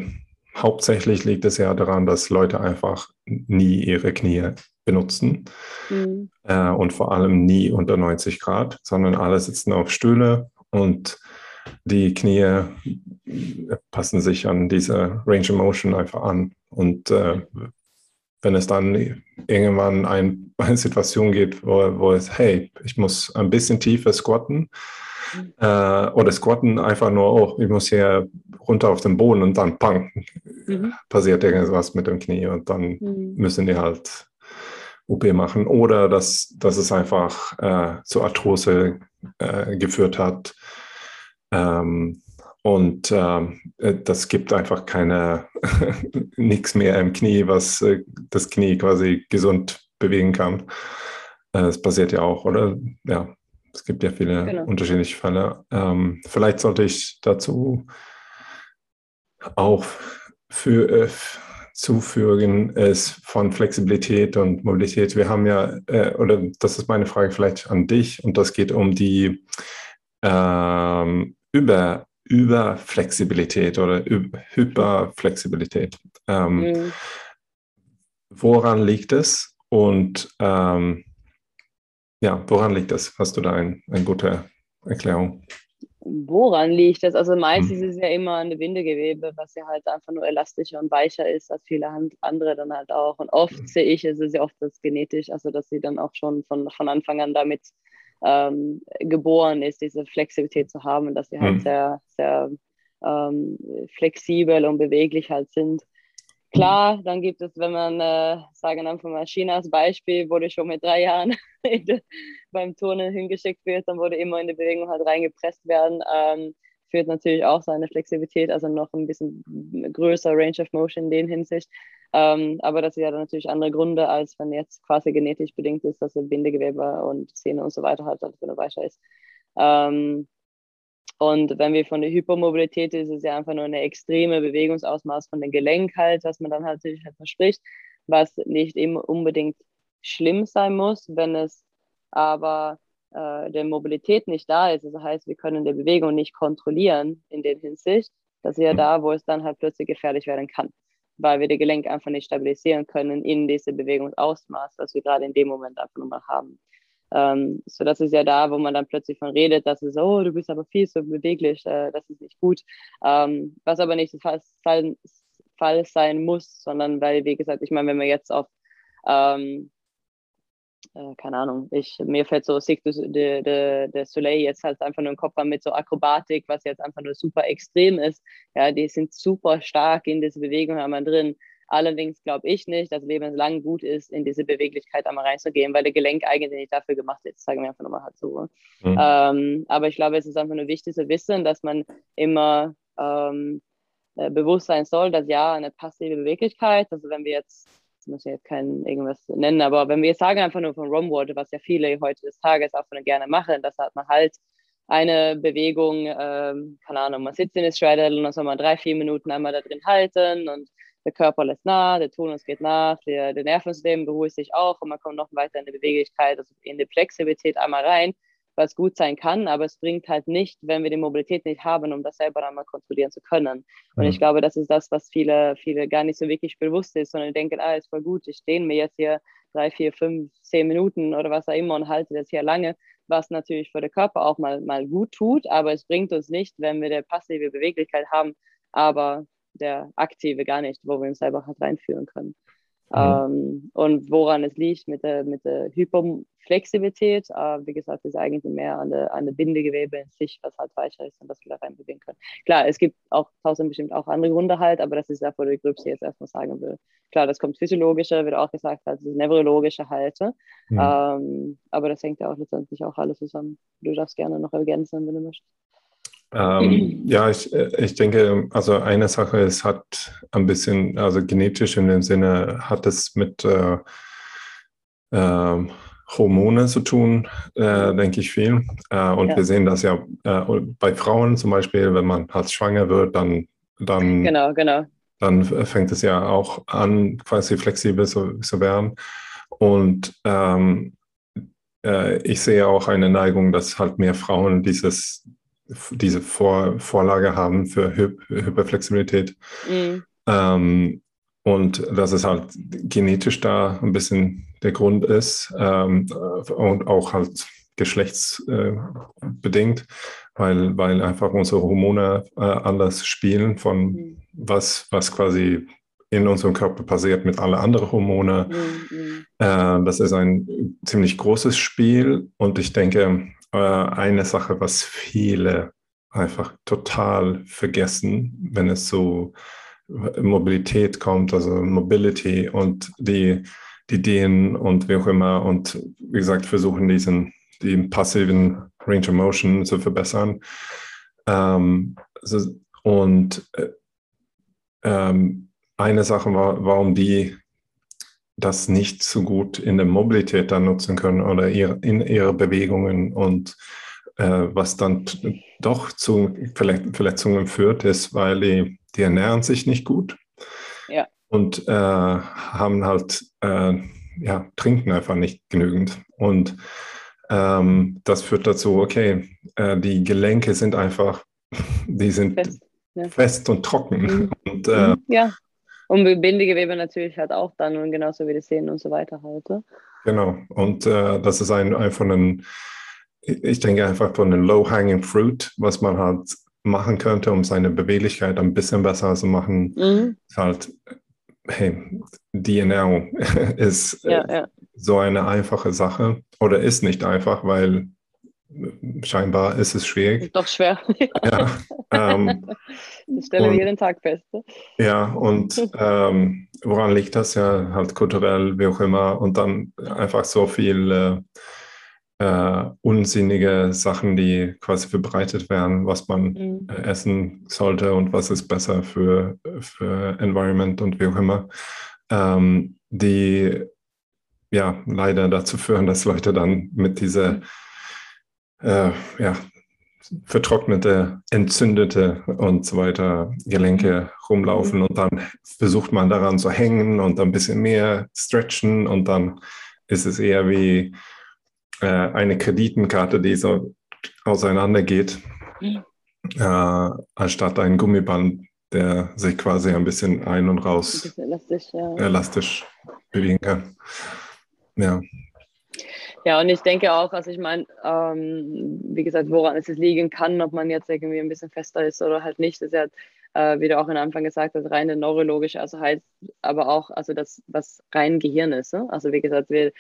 hauptsächlich liegt es ja daran, dass Leute einfach nie ihre Knie benutzen mhm. äh, und vor allem nie unter 90 Grad, sondern alle sitzen auf Stühle und die Knie passen sich an diese Range of Motion einfach an. Und äh, wenn es dann irgendwann ein, eine Situation geht, wo, wo es, hey, ich muss ein bisschen tiefer squatten, äh, oder squatten einfach nur, oh, ich muss hier runter auf den Boden und dann pang, mhm. passiert irgendwas mit dem Knie und dann mhm. müssen die halt OP machen. Oder dass, dass es einfach äh, zu Arthrose äh, geführt hat. Ähm, und ähm, äh, das gibt einfach keine, nichts mehr im Knie, was äh, das Knie quasi gesund bewegen kann. Äh, das passiert ja auch, oder? Ja, es gibt ja viele genau. unterschiedliche Fälle. Ähm, vielleicht sollte ich dazu auch für, äh, zufügen, es von Flexibilität und Mobilität. Wir haben ja, äh, oder das ist meine Frage vielleicht an dich, und das geht um die ähm, Über, Überflexibilität oder Hyperflexibilität. Ähm, mhm. Woran liegt es? Und ähm, ja, woran liegt das? Hast du da ein, eine gute Erklärung? Woran liegt das? Also meistens hm. ist es ja immer eine Bindegewebe, was ja halt einfach nur elastischer und weicher ist als viele andere dann halt auch. Und oft hm. sehe ich, es ist ja oft das genetisch, also dass sie dann auch schon von, von Anfang an damit ähm, geboren ist, diese Flexibilität zu haben, dass sie halt hm. sehr, sehr ähm, flexibel und beweglich halt sind. Klar, dann gibt es, wenn man, äh, sagen wir mal Chinas Beispiel, wurde schon mit drei Jahren de, beim Turnen hingeschickt wird, dann wurde immer in die Bewegung halt reingepresst werden. Ähm, führt natürlich auch seine Flexibilität, also noch ein bisschen größer Range of Motion in den Hinsicht. Ähm, aber das ist ja dann natürlich andere Gründe, als wenn jetzt quasi genetisch bedingt ist, dass er Bindegewebe und Zähne und so weiter halt, als wenn er weicher ist. Ähm, und wenn wir von der Hypermobilität ist es ja einfach nur eine extreme Bewegungsausmaß von den Gelenk halt, was man dann halt natürlich halt verspricht, was nicht immer unbedingt schlimm sein muss, wenn es aber äh, der Mobilität nicht da ist. Das heißt, wir können die Bewegung nicht kontrollieren in der Hinsicht. Das ist ja da, wo es dann halt plötzlich gefährlich werden kann, weil wir die Gelenk einfach nicht stabilisieren können in diese Bewegungsausmaß, was wir gerade in dem Moment einfach nochmal haben. Ähm, so das ist ja da, wo man dann plötzlich von redet, dass es, oh, du bist aber viel zu beweglich, äh, das ist nicht gut. Ähm, was aber nicht der Fall, Fall, sein muss, sondern weil, wie gesagt, ich meine, wenn wir jetzt auf, ähm, äh, keine Ahnung, ich, mir fällt so Cirque de, de, de Soleil jetzt halt einfach nur im Kopf an mit so Akrobatik, was jetzt einfach nur super extrem ist. Ja, die sind super stark in diese Bewegung haben drin. Allerdings glaube ich nicht, dass lebenslang gut ist, in diese Beweglichkeit einmal reinzugehen, weil der Gelenk eigentlich nicht dafür gemacht ist, sagen wir einfach nochmal halt so. Mhm. Ähm, aber ich glaube, es ist einfach nur wichtig zu wissen, dass man immer ähm, äh, bewusst sein soll, dass ja, eine passive Beweglichkeit, also wenn wir jetzt muss ja jetzt kein irgendwas nennen, aber wenn wir jetzt sagen einfach nur von Romwater, was ja viele heute des Tages auch gerne machen, dass hat man halt eine Bewegung, ähm, keine Ahnung, man sitzt in der Straddle und dann soll man drei, vier Minuten einmal da drin halten und der Körper lässt nach, der Tonus geht nach, der, der Nervensystem beruhigt sich auch und man kommt noch weiter in die Beweglichkeit, also in die Flexibilität einmal rein, was gut sein kann, aber es bringt halt nicht, wenn wir die Mobilität nicht haben, um das selber einmal kontrollieren zu können. Und mhm. ich glaube, das ist das, was viele, viele gar nicht so wirklich bewusst ist, sondern denken, ah, ist voll gut, ich stehe mir jetzt hier drei, vier, fünf, zehn Minuten oder was auch immer und halte das hier lange, was natürlich für den Körper auch mal, mal gut tut, aber es bringt uns nicht, wenn wir eine passive Beweglichkeit haben, aber der aktive gar nicht, wo wir uns selber halt reinführen können. Mhm. Ähm, und woran es liegt mit der, mit der Hyper, Flexibilität. Äh, wie gesagt, ist eigentlich mehr an der, an der Bindegewebe in sich, was halt weicher ist und das wir da reinbewegen können. Klar, es gibt auch tausend bestimmt auch andere Gründe halt, aber das ist das, wo die Gröbste jetzt erstmal sagen will. Klar, das kommt physiologische, wird auch gesagt, das ist neurologische Halte. Mhm. Ähm, aber das hängt ja auch letztendlich auch alles zusammen. Du darfst gerne noch ergänzen, wenn du möchtest. Ähm, ja, ich, ich denke, also eine Sache, es hat ein bisschen, also genetisch in dem Sinne, hat es mit äh, äh, Hormone zu tun, äh, denke ich viel. Äh, und ja. wir sehen das ja äh, bei Frauen zum Beispiel, wenn man halt schwanger wird, dann, dann, genau, genau. dann fängt es ja auch an, quasi flexibel zu, zu werden. Und ähm, äh, ich sehe auch eine Neigung, dass halt mehr Frauen dieses, diese Vor Vorlage haben für Hy Hyperflexibilität. Mhm. Ähm, und dass es halt genetisch da ein bisschen der Grund ist ähm, und auch halt geschlechtsbedingt, äh, weil, weil einfach unsere Hormone äh, anders spielen von mhm. was, was quasi in unserem Körper passiert mit allen anderen Hormonen. Mhm. Äh, das ist ein ziemlich großes Spiel und ich denke, äh, eine Sache, was viele einfach total vergessen, wenn es so Mobilität kommt, also Mobility und die Ideen und wie auch immer und wie gesagt versuchen diesen den passiven Range of Motion zu verbessern. Ähm, und äh, ähm, eine Sache war, warum die das nicht so gut in der Mobilität dann nutzen können oder ihr, in ihre Bewegungen und äh, was dann doch zu Verletzungen führt, ist, weil die die ernähren sich nicht gut. Ja. Und äh, haben halt, äh, ja, trinken einfach nicht genügend. Und ähm, das führt dazu, okay, äh, die Gelenke sind einfach, die sind fest, ja. fest und trocken. Mhm. Und, äh, mhm. ja. Und Bindegewebe natürlich halt auch dann und genauso wie die Sehnen und so weiter halt. Genau. Und äh, das ist ein, einfach ein, ich denke einfach von einem low-hanging fruit, was man halt machen könnte, um seine Beweglichkeit ein bisschen besser zu machen, mhm. ist halt, hey, Ernährung ist ja, ja. so eine einfache Sache oder ist nicht einfach, weil scheinbar ist es schwierig. Doch schwer. ja. Ähm, das stellen wir jeden Tag fest. Ne? Ja, und ähm, woran liegt das? Ja, halt kulturell, wie auch immer. Und dann einfach so viel äh, äh, unsinnige Sachen, die quasi verbreitet werden, was man mhm. äh, essen sollte und was ist besser für, für Environment und wie auch immer, ähm, die ja leider dazu führen, dass Leute dann mit dieser mhm. äh, ja, vertrocknete, entzündete und so weiter Gelenke mhm. rumlaufen und dann versucht man daran zu hängen und ein bisschen mehr stretchen und dann ist es eher wie äh, eine Kreditenkarte, die so auseinandergeht, mhm. äh, anstatt ein Gummiband, der sich quasi ein bisschen ein- und raus ein elastisch, ja. elastisch bewegen kann. Ja. Ja, und ich denke auch, also ich meine, ähm, wie gesagt, woran es liegen kann, ob man jetzt irgendwie ein bisschen fester ist oder halt nicht, ist ja äh, wie du auch am Anfang gesagt hast, reine neurologische, also heißt aber auch, also das, was rein Gehirn ist. Ne? Also wie gesagt, wir,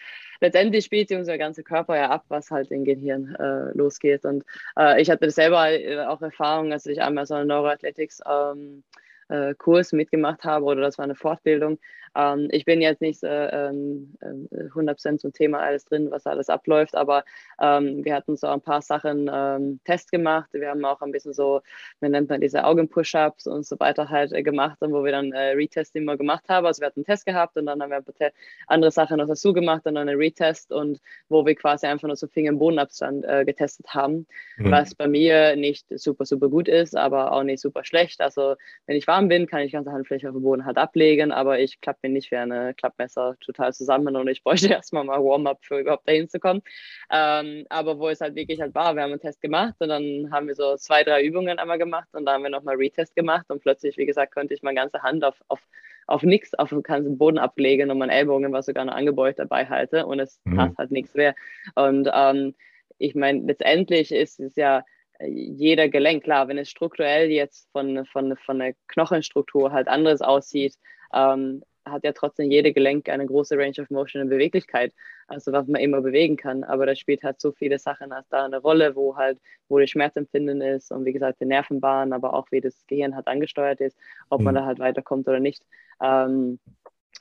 letztendlich spielt unser ganzer Körper ja ab, was halt im Gehirn äh, losgeht. Und äh, ich hatte selber äh, auch Erfahrung, als ich einmal so einen Neuroathletics ähm, äh, Kurs mitgemacht habe oder das war eine Fortbildung, ähm, ich bin jetzt nicht äh, ähm, äh, 100% zum Thema alles drin, was alles abläuft, aber ähm, wir hatten so ein paar Sachen ähm, Test gemacht. Wir haben auch ein bisschen so, wie nennt man diese Augen-Push-Ups und so weiter halt äh, gemacht, wo wir dann äh, Retest immer gemacht haben. Also wir hatten einen Test gehabt und dann haben wir andere Sachen noch dazu gemacht und dann einen Retest und wo wir quasi einfach nur so Finger-Bodenabstand äh, getestet haben, mhm. was bei mir nicht super, super gut ist, aber auch nicht super schlecht. Also wenn ich warm bin, kann ich ganze Handfläche auf dem Boden halt ablegen, aber ich klappe mir nicht wie eine Klappmesser total zusammen und ich bräuchte erstmal mal Warm-up für überhaupt dahin zu kommen. Ähm, aber wo es halt wirklich halt war, wir haben einen Test gemacht und dann haben wir so zwei, drei Übungen einmal gemacht und dann haben wir nochmal Retest gemacht und plötzlich, wie gesagt, konnte ich meine ganze Hand auf, auf, auf nichts, auf den ganzen Boden ablegen und mein Ellbogen war sogar noch angebeugt dabei halte und es mhm. tat halt nichts mehr. Und ähm, ich meine, letztendlich ist es ja jeder Gelenk, klar, wenn es strukturell jetzt von, von, von der Knochenstruktur halt anders aussieht, ähm, hat ja trotzdem jede Gelenk eine große Range of Motion und Beweglichkeit, also was man immer bewegen kann. Aber da spielt halt so viele Sachen als da eine Rolle, wo halt, wo das Schmerzempfinden ist und wie gesagt, die Nervenbahn, aber auch wie das Gehirn halt angesteuert ist, ob mhm. man da halt weiterkommt oder nicht. Ähm,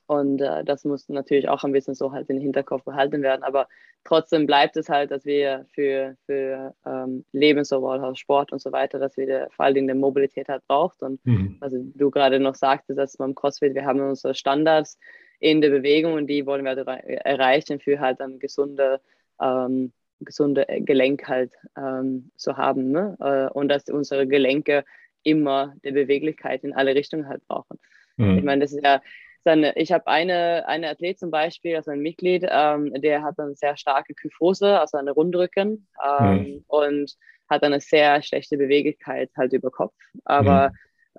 und äh, das muss natürlich auch ein bisschen so halt in den Hinterkopf behalten werden. Aber trotzdem bleibt es halt, dass wir für, für ähm, Leben, sowohl Sport und so weiter, dass wir vor allen Dingen eine Mobilität halt braucht. Und mhm. also du gerade noch sagtest, dass beim CrossFit, wir haben unsere Standards in der Bewegung und die wollen wir halt erreichen für halt ein gesunde, ähm, gesunde Gelenk halt ähm, zu haben. Ne? Äh, und dass unsere Gelenke immer der Beweglichkeit in alle Richtungen halt brauchen. Mhm. Ich meine, das ist ja dann, ich habe eine, eine Athlet zum Beispiel, also ein Mitglied, ähm, der hat eine sehr starke Kyphose, also eine Rundrücken ähm, mhm. und hat eine sehr schlechte Beweglichkeit halt über Kopf. Aber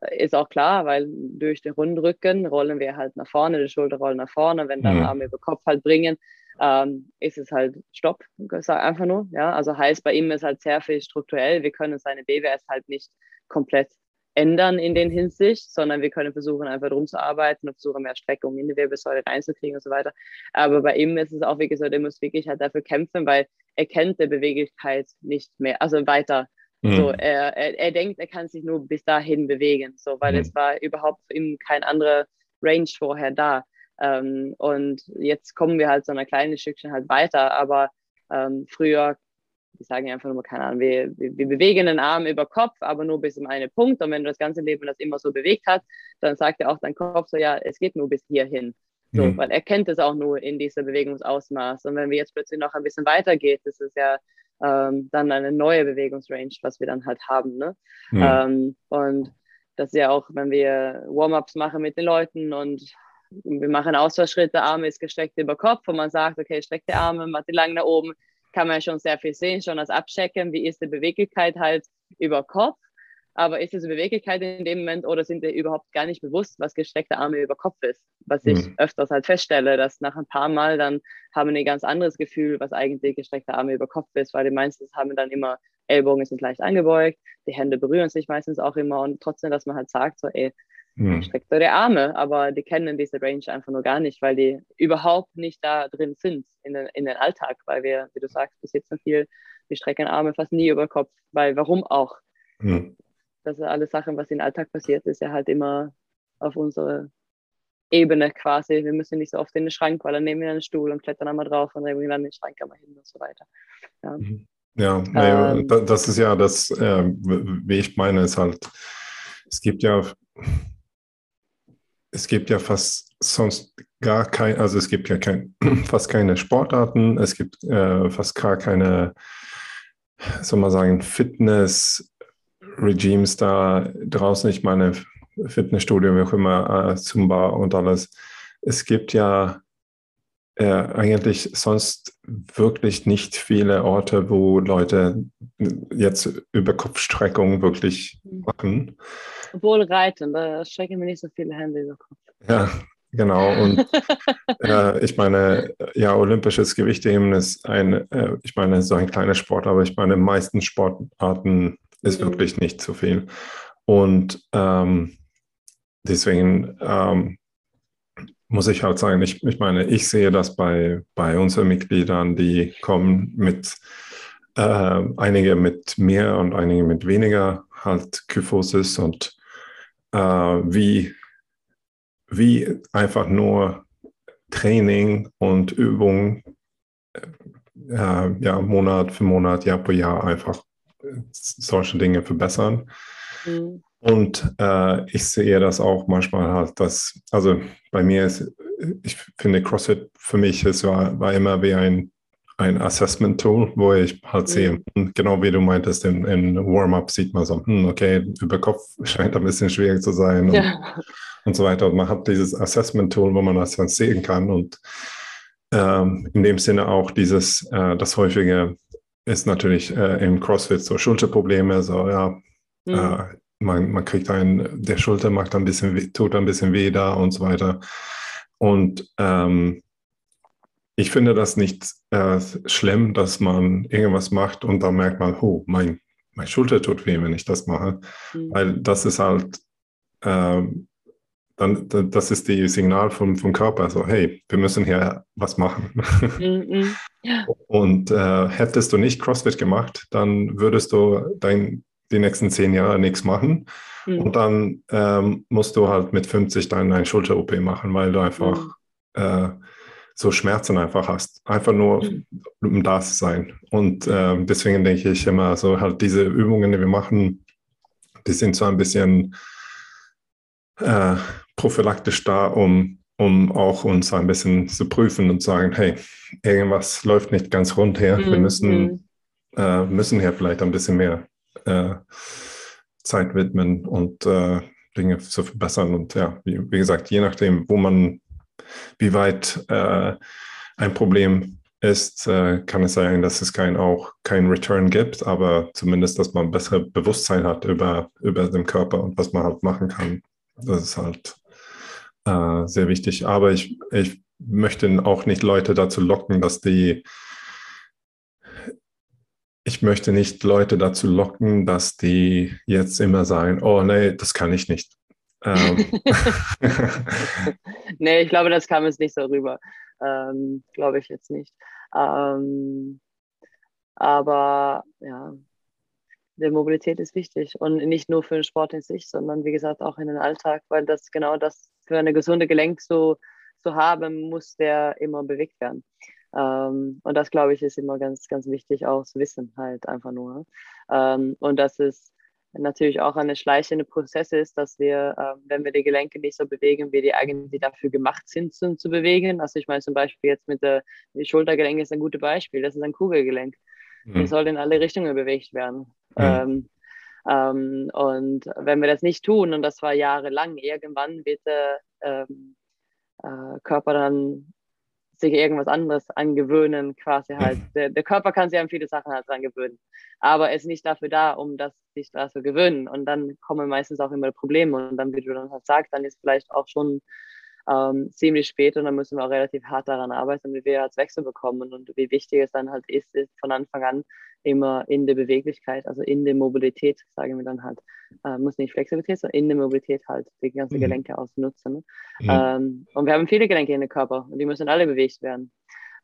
mhm. ist auch klar, weil durch den Rundrücken rollen wir halt nach vorne, die Schulter rollen nach vorne, wenn dann mhm. Arme über Kopf halt bringen, ähm, ist es halt Stopp, einfach nur. Ja, also heißt bei ihm ist halt sehr viel strukturell. Wir können seine BWS halt nicht komplett ändern in den Hinsicht, sondern wir können versuchen, einfach drum zu arbeiten und versuchen, mehr Streckung in die Wirbelsäule reinzukriegen und so weiter. Aber bei ihm ist es auch, wie gesagt, er muss wirklich halt dafür kämpfen, weil er kennt der Beweglichkeit nicht mehr, also weiter. Mhm. So, er, er, er, denkt, er kann sich nur bis dahin bewegen, so, weil mhm. es war überhaupt ihn kein anderer Range vorher da. Ähm, und jetzt kommen wir halt so ein kleines Stückchen halt weiter, aber ähm, früher die sagen einfach nur, keine Ahnung, wir, wir, bewegen den Arm über Kopf, aber nur bis zum einen Punkt. Und wenn du das ganze Leben das immer so bewegt hast, dann sagt er auch dein Kopf so, ja, es geht nur bis hierhin. So, mhm. weil er kennt es auch nur in dieser Bewegungsausmaß. Und wenn wir jetzt plötzlich noch ein bisschen weiter geht, das ist ja ähm, dann eine neue Bewegungsrange, was wir dann halt haben. Ne? Mhm. Ähm, und das ist ja auch, wenn wir Warm-ups machen mit den Leuten und wir machen Ausfallschritte, Arme ist gestreckt über Kopf und man sagt, okay, streck die Arme, mach die lang nach oben, kann man schon sehr viel sehen, schon als Abchecken, wie ist die Beweglichkeit halt über Kopf. Aber ist es Beweglichkeit in dem Moment oder sind wir überhaupt gar nicht bewusst, was gestreckte Arme über Kopf ist? Was ich mhm. öfters halt feststelle, dass nach ein paar Mal dann haben wir ein ganz anderes Gefühl, was eigentlich gestreckte Arme über Kopf ist, weil die meisten haben dann immer Ellbogen sind leicht angebeugt, die Hände berühren sich meistens auch immer und trotzdem, dass man halt sagt, so ey, mhm. streckt eure Arme, aber die kennen diese Range einfach nur gar nicht, weil die überhaupt nicht da drin sind in den, in den Alltag, weil wir, wie du sagst, besitzen viel, wir strecken Arme fast nie über Kopf, weil warum auch? Mhm. Das sind alle Sachen, was im Alltag passiert, ist ja halt immer auf unsere Ebene quasi. Wir müssen nicht so oft in den Schrank, weil dann nehmen wir einen Stuhl und klettern einmal drauf und bringen dann den Schrank einmal hin und so weiter. Ja, mhm. ja ähm, das ist ja das, äh, wie ich meine, ist halt, es gibt ja es gibt ja fast sonst gar kein, also es gibt ja kein, fast keine Sportarten, es gibt äh, fast gar keine, soll man sagen, Fitness-Regimes da draußen. Ich meine, Fitnessstudio, wie auch immer, äh, Zumba und alles. Es gibt ja äh, eigentlich sonst wirklich nicht viele Orte, wo Leute jetzt über Kopfstreckung wirklich mhm. machen. Obwohl Reiten, da strecken mir nicht so viele Hände über Kopf. Ja, genau. Und äh, ich meine, ja, olympisches Gewichtheben ist ein, äh, ich meine, so ein kleiner Sport, aber ich meine, meisten Sportarten ist mhm. wirklich nicht zu viel. Und ähm, deswegen ähm, muss ich halt sagen, ich, ich meine, ich sehe das bei, bei unseren Mitgliedern, die kommen mit äh, einige mit mehr und einige mit weniger halt Kyphosis und äh, wie, wie einfach nur Training und Übung äh, ja, Monat für Monat, Jahr für Jahr einfach solche Dinge verbessern. Mhm. Und äh, ich sehe das auch manchmal halt, dass, also bei mir ist, ich finde CrossFit für mich ist, war, war immer wie ein ein Assessment-Tool, wo ich halt mhm. sehe, hm, genau wie du meintest, in, in Warm-up sieht man so, hm, okay, über Kopf scheint ein bisschen schwierig zu sein und, ja. und so weiter. Und man hat dieses Assessment-Tool, wo man das dann sehen kann und ähm, in dem Sinne auch dieses, äh, das häufige ist natürlich äh, im CrossFit so Schulterprobleme, so ja, mhm. Man, man kriegt einen, der Schulter macht ein bisschen, weh, tut ein bisschen weh da und so weiter. Und ähm, ich finde das nicht äh, schlimm, dass man irgendwas macht und dann merkt man, oh, mein, mein Schulter tut weh, wenn ich das mache. Mhm. Weil das ist halt, äh, dann, das ist die Signal vom, vom Körper, so hey, wir müssen hier was machen. Mhm. Und äh, hättest du nicht CrossFit gemacht, dann würdest du dein, die nächsten zehn Jahre nichts machen. Mhm. Und dann ähm, musst du halt mit 50 dann eine Schulter-OP machen, weil du einfach mhm. äh, so Schmerzen einfach hast. Einfach nur, mhm. um da zu sein. Und äh, deswegen denke ich immer, so halt diese Übungen, die wir machen, die sind so ein bisschen äh, prophylaktisch da, um, um auch uns ein bisschen zu prüfen und sagen, hey, irgendwas läuft nicht ganz rund her. Mhm. Wir müssen, mhm. äh, müssen hier vielleicht ein bisschen mehr äh, Zeit widmen und äh, Dinge zu verbessern. Und ja, wie, wie, gesagt, je nachdem, wo man, wie weit äh, ein Problem ist, äh, kann es sein, dass es kein, auch kein Return gibt, aber zumindest, dass man besser Bewusstsein hat über, über den Körper und was man halt machen kann. Das ist halt äh, sehr wichtig. Aber ich, ich möchte auch nicht Leute dazu locken, dass die, ich möchte nicht Leute dazu locken, dass die jetzt immer sagen, oh nee, das kann ich nicht. Ähm. nee, ich glaube, das kam jetzt nicht so rüber. Ähm, glaube ich jetzt nicht. Ähm, aber ja, der Mobilität ist wichtig und nicht nur für den Sport in sich, sondern wie gesagt auch in den Alltag, weil das genau das für eine gesunde Gelenk so zu haben, muss der immer bewegt werden. Ähm, und das, glaube ich, ist immer ganz, ganz wichtig auch zu wissen, halt einfach nur. Ähm, und dass es natürlich auch ein schleichender Prozess ist, dass wir, ähm, wenn wir die Gelenke nicht so bewegen, wie die eigentlich dafür gemacht sind, zu, zu bewegen. Also ich meine zum Beispiel jetzt mit der Schultergelenk ist ein gutes Beispiel, das ist ein Kugelgelenk. Mhm. Das soll in alle Richtungen bewegt werden. Mhm. Ähm, ähm, und wenn wir das nicht tun, und das war jahrelang, irgendwann wird der ähm, äh, Körper dann sich irgendwas anderes angewöhnen, quasi halt. Mhm. Der, der, Körper kann sich an viele Sachen halt dran gewöhnen, aber er ist nicht dafür da, um das sich da zu gewöhnen. Und dann kommen meistens auch immer Probleme. Und dann, wie du dann halt sagst, dann ist vielleicht auch schon ähm, ziemlich spät und dann müssen wir auch relativ hart daran arbeiten, wie wir als Wechsel bekommen und wie wichtig es dann halt ist, ist von Anfang an immer in der Beweglichkeit, also in der Mobilität, sagen wir dann halt, äh, muss nicht Flexibilität, sondern in der Mobilität halt die ganzen mhm. Gelenke ausnutzen. Ne? Mhm. Ähm, und wir haben viele Gelenke in den Körper und die müssen alle bewegt werden.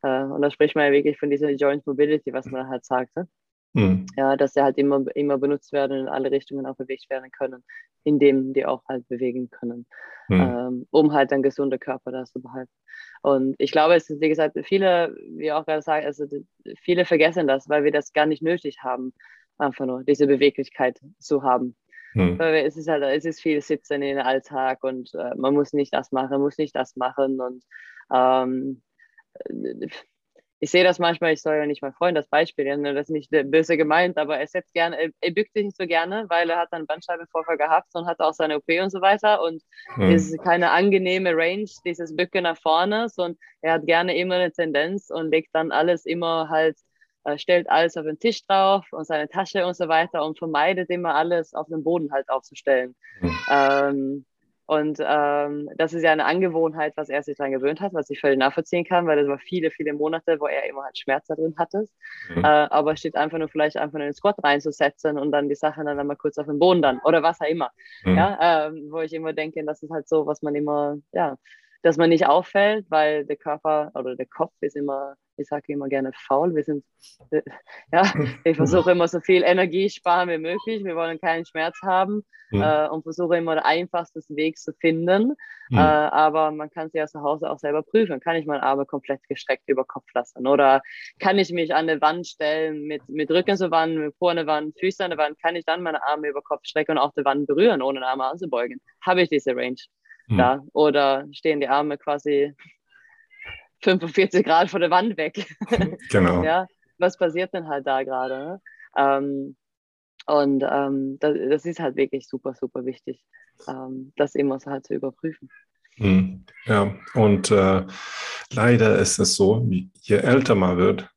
Äh, und da spricht man ja wirklich von dieser Joint Mobility, was man halt sagt. Mhm. Ja, dass sie halt immer, immer benutzt werden und in alle Richtungen auch bewegt werden können, indem die auch halt bewegen können, mhm. ähm, um halt einen gesunden Körper da zu behalten. Und ich glaube, es ist, wie gesagt, viele, wie auch gerade sagen, also viele vergessen das, weil wir das gar nicht nötig haben, einfach nur diese Beweglichkeit zu haben. Mhm. Weil es ist halt, es ist viel Sitzen in den Alltag und äh, man muss nicht das machen, muss nicht das machen und ähm, ich sehe das manchmal, ich soll ja nicht mein Freund das Beispiel nennen, das ist nicht böse gemeint, aber er setzt gerne, er, bückt sich nicht so gerne, weil er hat einen Bandscheibenvorfall gehabt und hat auch seine OP und so weiter und mhm. es ist keine angenehme Range, dieses Bücken nach vorne und er hat gerne immer eine Tendenz und legt dann alles immer halt, äh, stellt alles auf den Tisch drauf und seine Tasche und so weiter und vermeidet immer alles auf den Boden halt aufzustellen. Mhm. Ähm, und ähm, das ist ja eine Angewohnheit, was er sich daran gewöhnt hat, was ich völlig nachvollziehen kann, weil das war viele, viele Monate, wo er immer halt Schmerz drin hatte. Mhm. Äh, aber es steht einfach nur vielleicht einfach in den Squat reinzusetzen und dann die Sachen dann einmal kurz auf den Boden dann oder was auch immer. Mhm. Ja, ähm, wo ich immer denke, das ist halt so, was man immer, ja, dass man nicht auffällt, weil der Körper oder der Kopf ist immer ich sage immer gerne faul. Wir sind, äh, ja, ich versuche immer so viel Energie sparen wie möglich. Wir wollen keinen Schmerz haben mhm. äh, und versuche immer den einfachsten Weg zu finden. Mhm. Äh, aber man kann sich ja zu Hause auch selber prüfen. Kann ich meine Arme komplett gestreckt über Kopf lassen? Oder kann ich mich an eine Wand stellen mit, mit Rücken zur Wand, mit vor eine Wand, Füße an der Wand? Kann ich dann meine Arme über Kopf strecken und auch die Wand berühren, ohne den Arme anzubeugen? Habe ich diese Range? Mhm. Da? Oder stehen die Arme quasi 45 Grad von der Wand weg. Genau. ja, was passiert denn halt da gerade? Ne? Ähm, und ähm, das, das, ist halt wirklich super, super wichtig, ähm, das immer so halt zu überprüfen. Hm. Ja, und äh, leider ist es so, je älter man wird,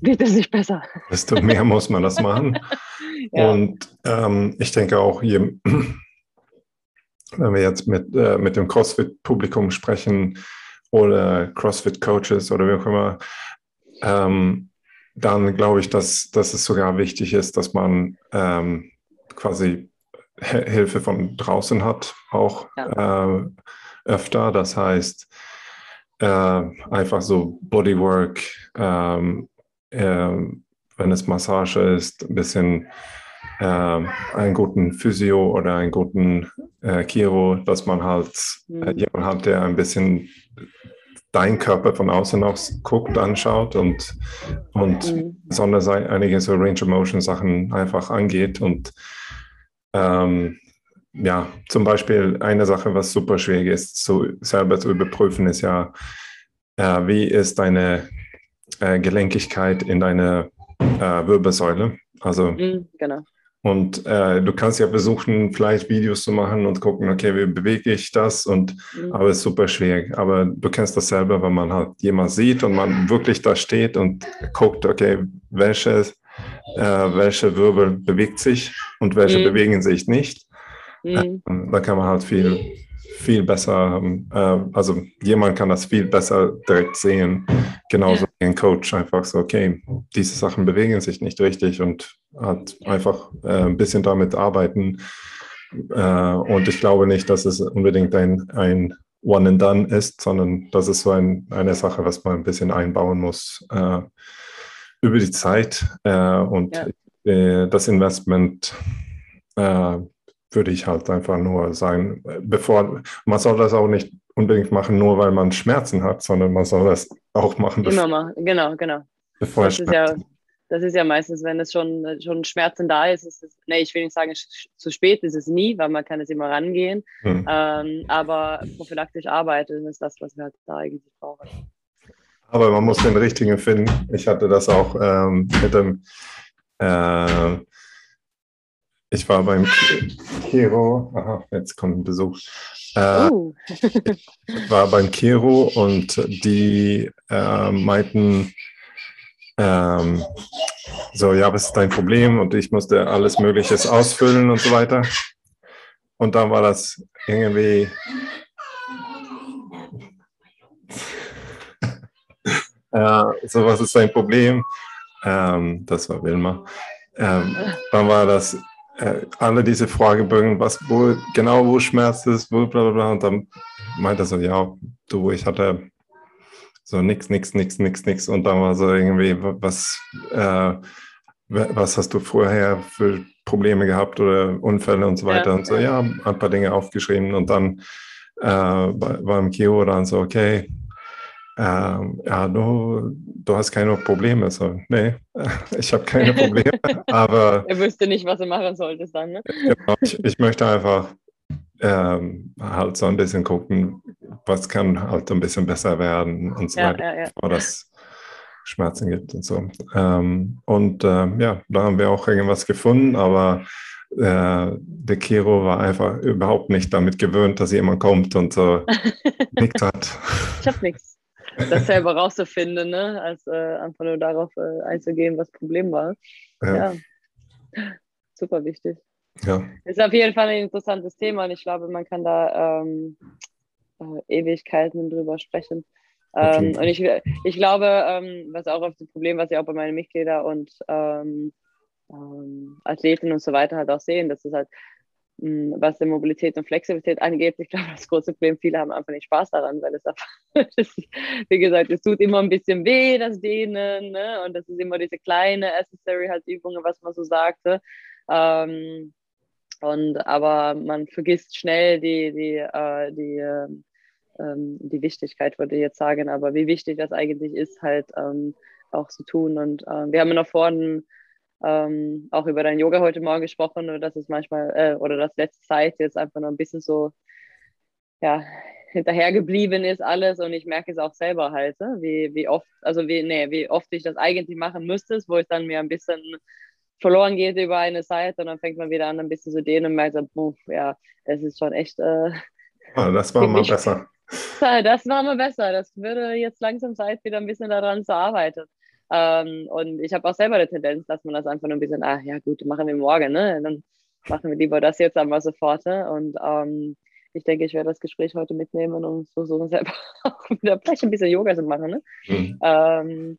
wird es nicht besser. Desto mehr muss man das machen. ja. Und ähm, ich denke auch, je, wenn wir jetzt mit, äh, mit dem CrossFit-Publikum sprechen, oder CrossFit-Coaches oder wie auch immer, ähm, dann glaube ich, dass, dass es sogar wichtig ist, dass man ähm, quasi Hilfe von draußen hat, auch ja. äh, öfter. Das heißt, äh, einfach so Bodywork, ähm, äh, wenn es Massage ist, ein bisschen äh, einen guten Physio oder einen guten äh, Chiro, dass man halt äh, mhm. jemanden hat, der ein bisschen dein Körper von außen aus guckt, anschaut und, und mhm. besonders einige so Range of Motion Sachen einfach angeht. Und ähm, ja, zum Beispiel eine Sache, was super schwierig ist, so selber zu überprüfen, ist ja, äh, wie ist deine äh, Gelenkigkeit in deiner äh, Wirbelsäule? Also mhm, genau. Und äh, du kannst ja versuchen, vielleicht Videos zu machen und gucken, okay, wie bewege ich das? Und mhm. aber es ist super schwierig. Aber du kennst das selber, wenn man halt jemand sieht und man wirklich da steht und guckt, okay, welche, äh, welche Wirbel bewegt sich und welche mhm. bewegen sich nicht. Mhm. Äh, da kann man halt viel, viel besser, äh, also jemand kann das viel besser direkt sehen. Genauso wie ein Coach einfach so, okay, diese Sachen bewegen sich nicht richtig und hat einfach äh, ein bisschen damit arbeiten. Äh, und ich glaube nicht, dass es unbedingt ein, ein One and Done ist, sondern das ist so ein, eine Sache, was man ein bisschen einbauen muss äh, über die Zeit. Äh, und ja. Äh, das Investment äh, würde ich halt einfach nur sagen, bevor man soll das auch nicht unbedingt machen, nur weil man Schmerzen hat, sondern man soll das auch machen. Immer mal, genau, genau. Bevor das ist ja das ist ja meistens, wenn es schon, schon Schmerzen da ist, ist es, nee, ich will nicht sagen, zu spät ist es nie, weil man kann es immer rangehen. Hm. Ähm, aber prophylaktisch arbeiten ist das, was wir halt da eigentlich brauchen. Aber man muss den richtigen finden. Ich hatte das auch ähm, mit dem, äh, ich war beim Kiro, aha, jetzt kommt ein Besuch. Äh, uh. ich war beim Kiro und die äh, meinten, ähm, so, ja, was ist dein Problem? Und ich musste alles Mögliche ausfüllen und so weiter. Und dann war das irgendwie. ja, so, was ist dein Problem? Ähm, das war Wilma. Ähm, dann war das äh, alle diese Fragebögen, was wo genau wo schmerzt ist, wo bla bla bla. Und dann meinte er so, ja, du, ich hatte so nix, nix, nix, nix, nix. Und dann war so irgendwie, was, äh, was hast du vorher für Probleme gehabt oder Unfälle und so weiter. Ja. Und so, ja, ein paar Dinge aufgeschrieben. Und dann äh, war im Kio dann so, okay, äh, ja, du, du hast keine Probleme. So, nee, ich habe keine Probleme, aber... Er wüsste nicht, was er machen sollte dann, ne? Genau, ich, ich möchte einfach ähm, halt so ein bisschen gucken, was kann halt ein bisschen besser werden und so ja, weiter, ja, ja. bevor das Schmerzen gibt und so. Ähm, und äh, ja, da haben wir auch irgendwas gefunden, aber äh, der Kiro war einfach überhaupt nicht damit gewöhnt, dass jemand kommt und so nichts hat. Ich habe nichts. Das selber rauszufinden, ne? als äh, einfach nur darauf äh, einzugehen, was das Problem war. ja. Super wichtig. Ja. Ist auf jeden Fall ein interessantes Thema und ich glaube, man kann da ähm, äh, Ewigkeiten drüber sprechen. Ähm, und ich, ich glaube, ähm, was auch auf das Problem, was ich auch bei meinen Mitgliedern und ähm, ähm, Athleten und so weiter halt auch sehen, dass es halt, mh, hm, was die Mobilität und Flexibilität angeht, ich glaube, das große Problem, viele haben einfach nicht Spaß daran, weil es einfach, das, wie gesagt, es tut immer ein bisschen weh, das Dehnen, ne? und das ist immer diese kleine Accessory halt Übungen, was man so sagte. Ähm, und aber man vergisst schnell die, die, äh, die, äh, die Wichtigkeit, würde ich jetzt sagen, aber wie wichtig das eigentlich ist, halt ähm, auch zu tun. Und äh, wir haben noch vorhin ähm, auch über dein Yoga heute Morgen gesprochen, dass es manchmal, äh, oder das letzte Zeit jetzt einfach noch ein bisschen so, ja, hinterhergeblieben ist alles und ich merke es auch selber halt, ne? wie, wie oft, also wie, nee, wie oft ich das eigentlich machen müsste, wo ich dann mir ein bisschen verloren geht über eine Seite und dann fängt man wieder an, ein bisschen zu dehnen und merkt, so, ja, es ist schon echt. Äh, oh, das war mal besser. Das war mal besser. Das würde jetzt langsam Zeit, wieder ein bisschen daran zu arbeiten. Ähm, und ich habe auch selber die Tendenz, dass man das einfach nur ein bisschen, ah ja gut, machen wir morgen, ne? Dann machen wir lieber das jetzt einmal sofort. Ne? Und ähm, ich denke, ich werde das Gespräch heute mitnehmen und versuchen selber auch wieder vielleicht ein bisschen Yoga zu machen. Ne? Mhm. Ähm,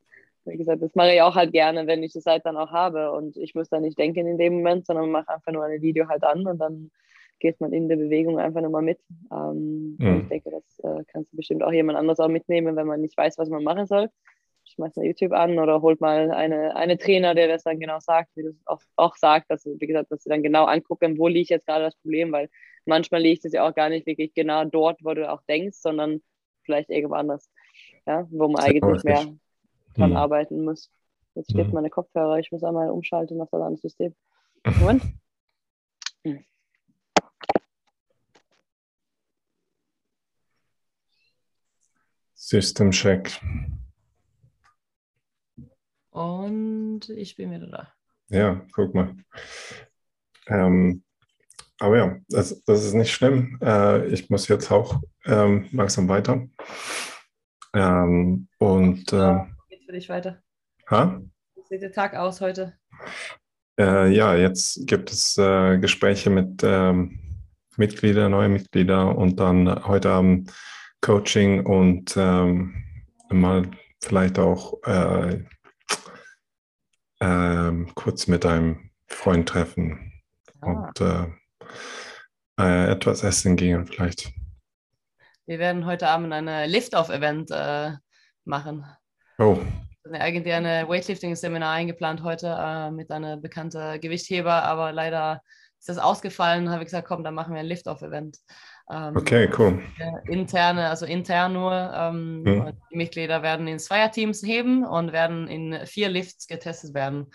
wie gesagt, das mache ich auch halt gerne, wenn ich die Zeit dann auch habe und ich muss dann nicht denken in dem Moment, sondern mache einfach nur ein Video halt an und dann geht man in der Bewegung einfach nochmal mit. Ähm, mhm. Ich denke, das äh, kannst du bestimmt auch jemand anderes auch mitnehmen, wenn man nicht weiß, was man machen soll. Schmeißt mal YouTube an oder holt mal eine, eine Trainer, der das dann genau sagt, wie du es auch, auch sagt, dass, wie gesagt, dass sie dann genau angucken, wo liegt jetzt gerade das Problem, weil manchmal liegt es ja auch gar nicht wirklich genau dort, wo du auch denkst, sondern vielleicht irgendwo anders, ja, wo man eigentlich mehr dran mhm. arbeiten muss. Jetzt geht mhm. meine Kopfhörer, ich muss einmal umschalten auf das andere System. Moment. System Check. Und ich bin wieder da. Ja, guck mal. Ähm, aber ja, das, das ist nicht schlimm. Äh, ich muss jetzt auch ähm, langsam weiter. Ähm, und äh, für dich weiter? Ha? Wie sieht der Tag aus heute? Äh, ja, jetzt gibt es äh, Gespräche mit ähm, Mitgliedern, neue Mitglieder und dann heute Abend Coaching und ähm, mal vielleicht auch äh, ähm, kurz mit einem Freund treffen ah. und äh, äh, etwas essen gehen vielleicht. Wir werden heute Abend eine Lift-Off-Event äh, machen. Oh. Eigentlich eine Weightlifting-Seminar eingeplant heute äh, mit einer bekannten Gewichtheber, aber leider ist das ausgefallen. Habe ich gesagt, komm, dann machen wir ein Lift-Off-Event. Ähm, okay, cool. Interne, also intern nur. Ähm, hm. Die Mitglieder werden in Zweierteams heben und werden in vier Lifts getestet werden.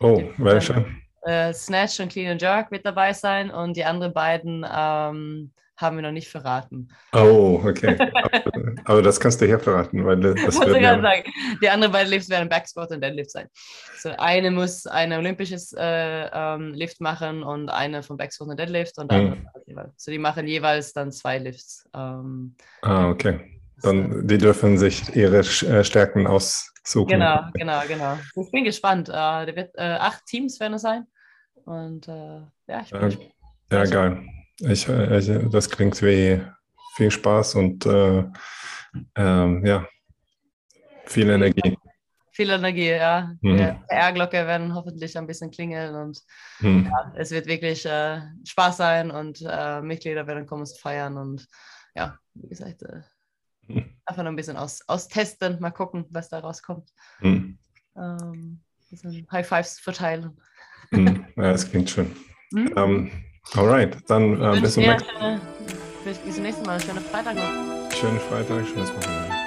Oh, welche? Äh, Snatch und Clean and Jerk wird dabei sein und die anderen beiden ähm, haben wir noch nicht verraten. Oh, okay. aber, das kannst du hier verraten, weil das, wird ja... sagen. Die anderen beiden Lifts werden Backsquat und Deadlift sein. So, eine muss ein olympisches äh, ähm, Lift machen und eine von Backsquat und Deadlift und mhm. andere So, die machen jeweils dann zwei Lifts. Ähm, ah, okay. Dann, die dürfen sich ihre äh, Stärken aussuchen. Genau, genau, genau. Ich bin gespannt. Äh, wird, äh, acht Teams werden es sein. Und äh, ja, ich bin gespannt. Ja, geil. Ich, ich, das klingt wie viel Spaß und äh, ähm, ja, viel Energie. Viel Energie, ja. Mhm. Die R-Glocke werden hoffentlich ein bisschen klingeln und mhm. ja, es wird wirklich äh, Spaß sein und äh, Mitglieder werden kommen und feiern und ja, wie gesagt, äh, mhm. einfach noch ein bisschen aus, austesten, mal gucken, was da rauskommt. Mhm. Ähm, High Fives verteilen. Mhm. Ja, das klingt schön. Mhm. Ähm, Alright, dann äh, bis zum nächsten Mal. Bis zum nächsten Mal. Schönen Freitag noch. Schönen Freitag, schönes Wochenende.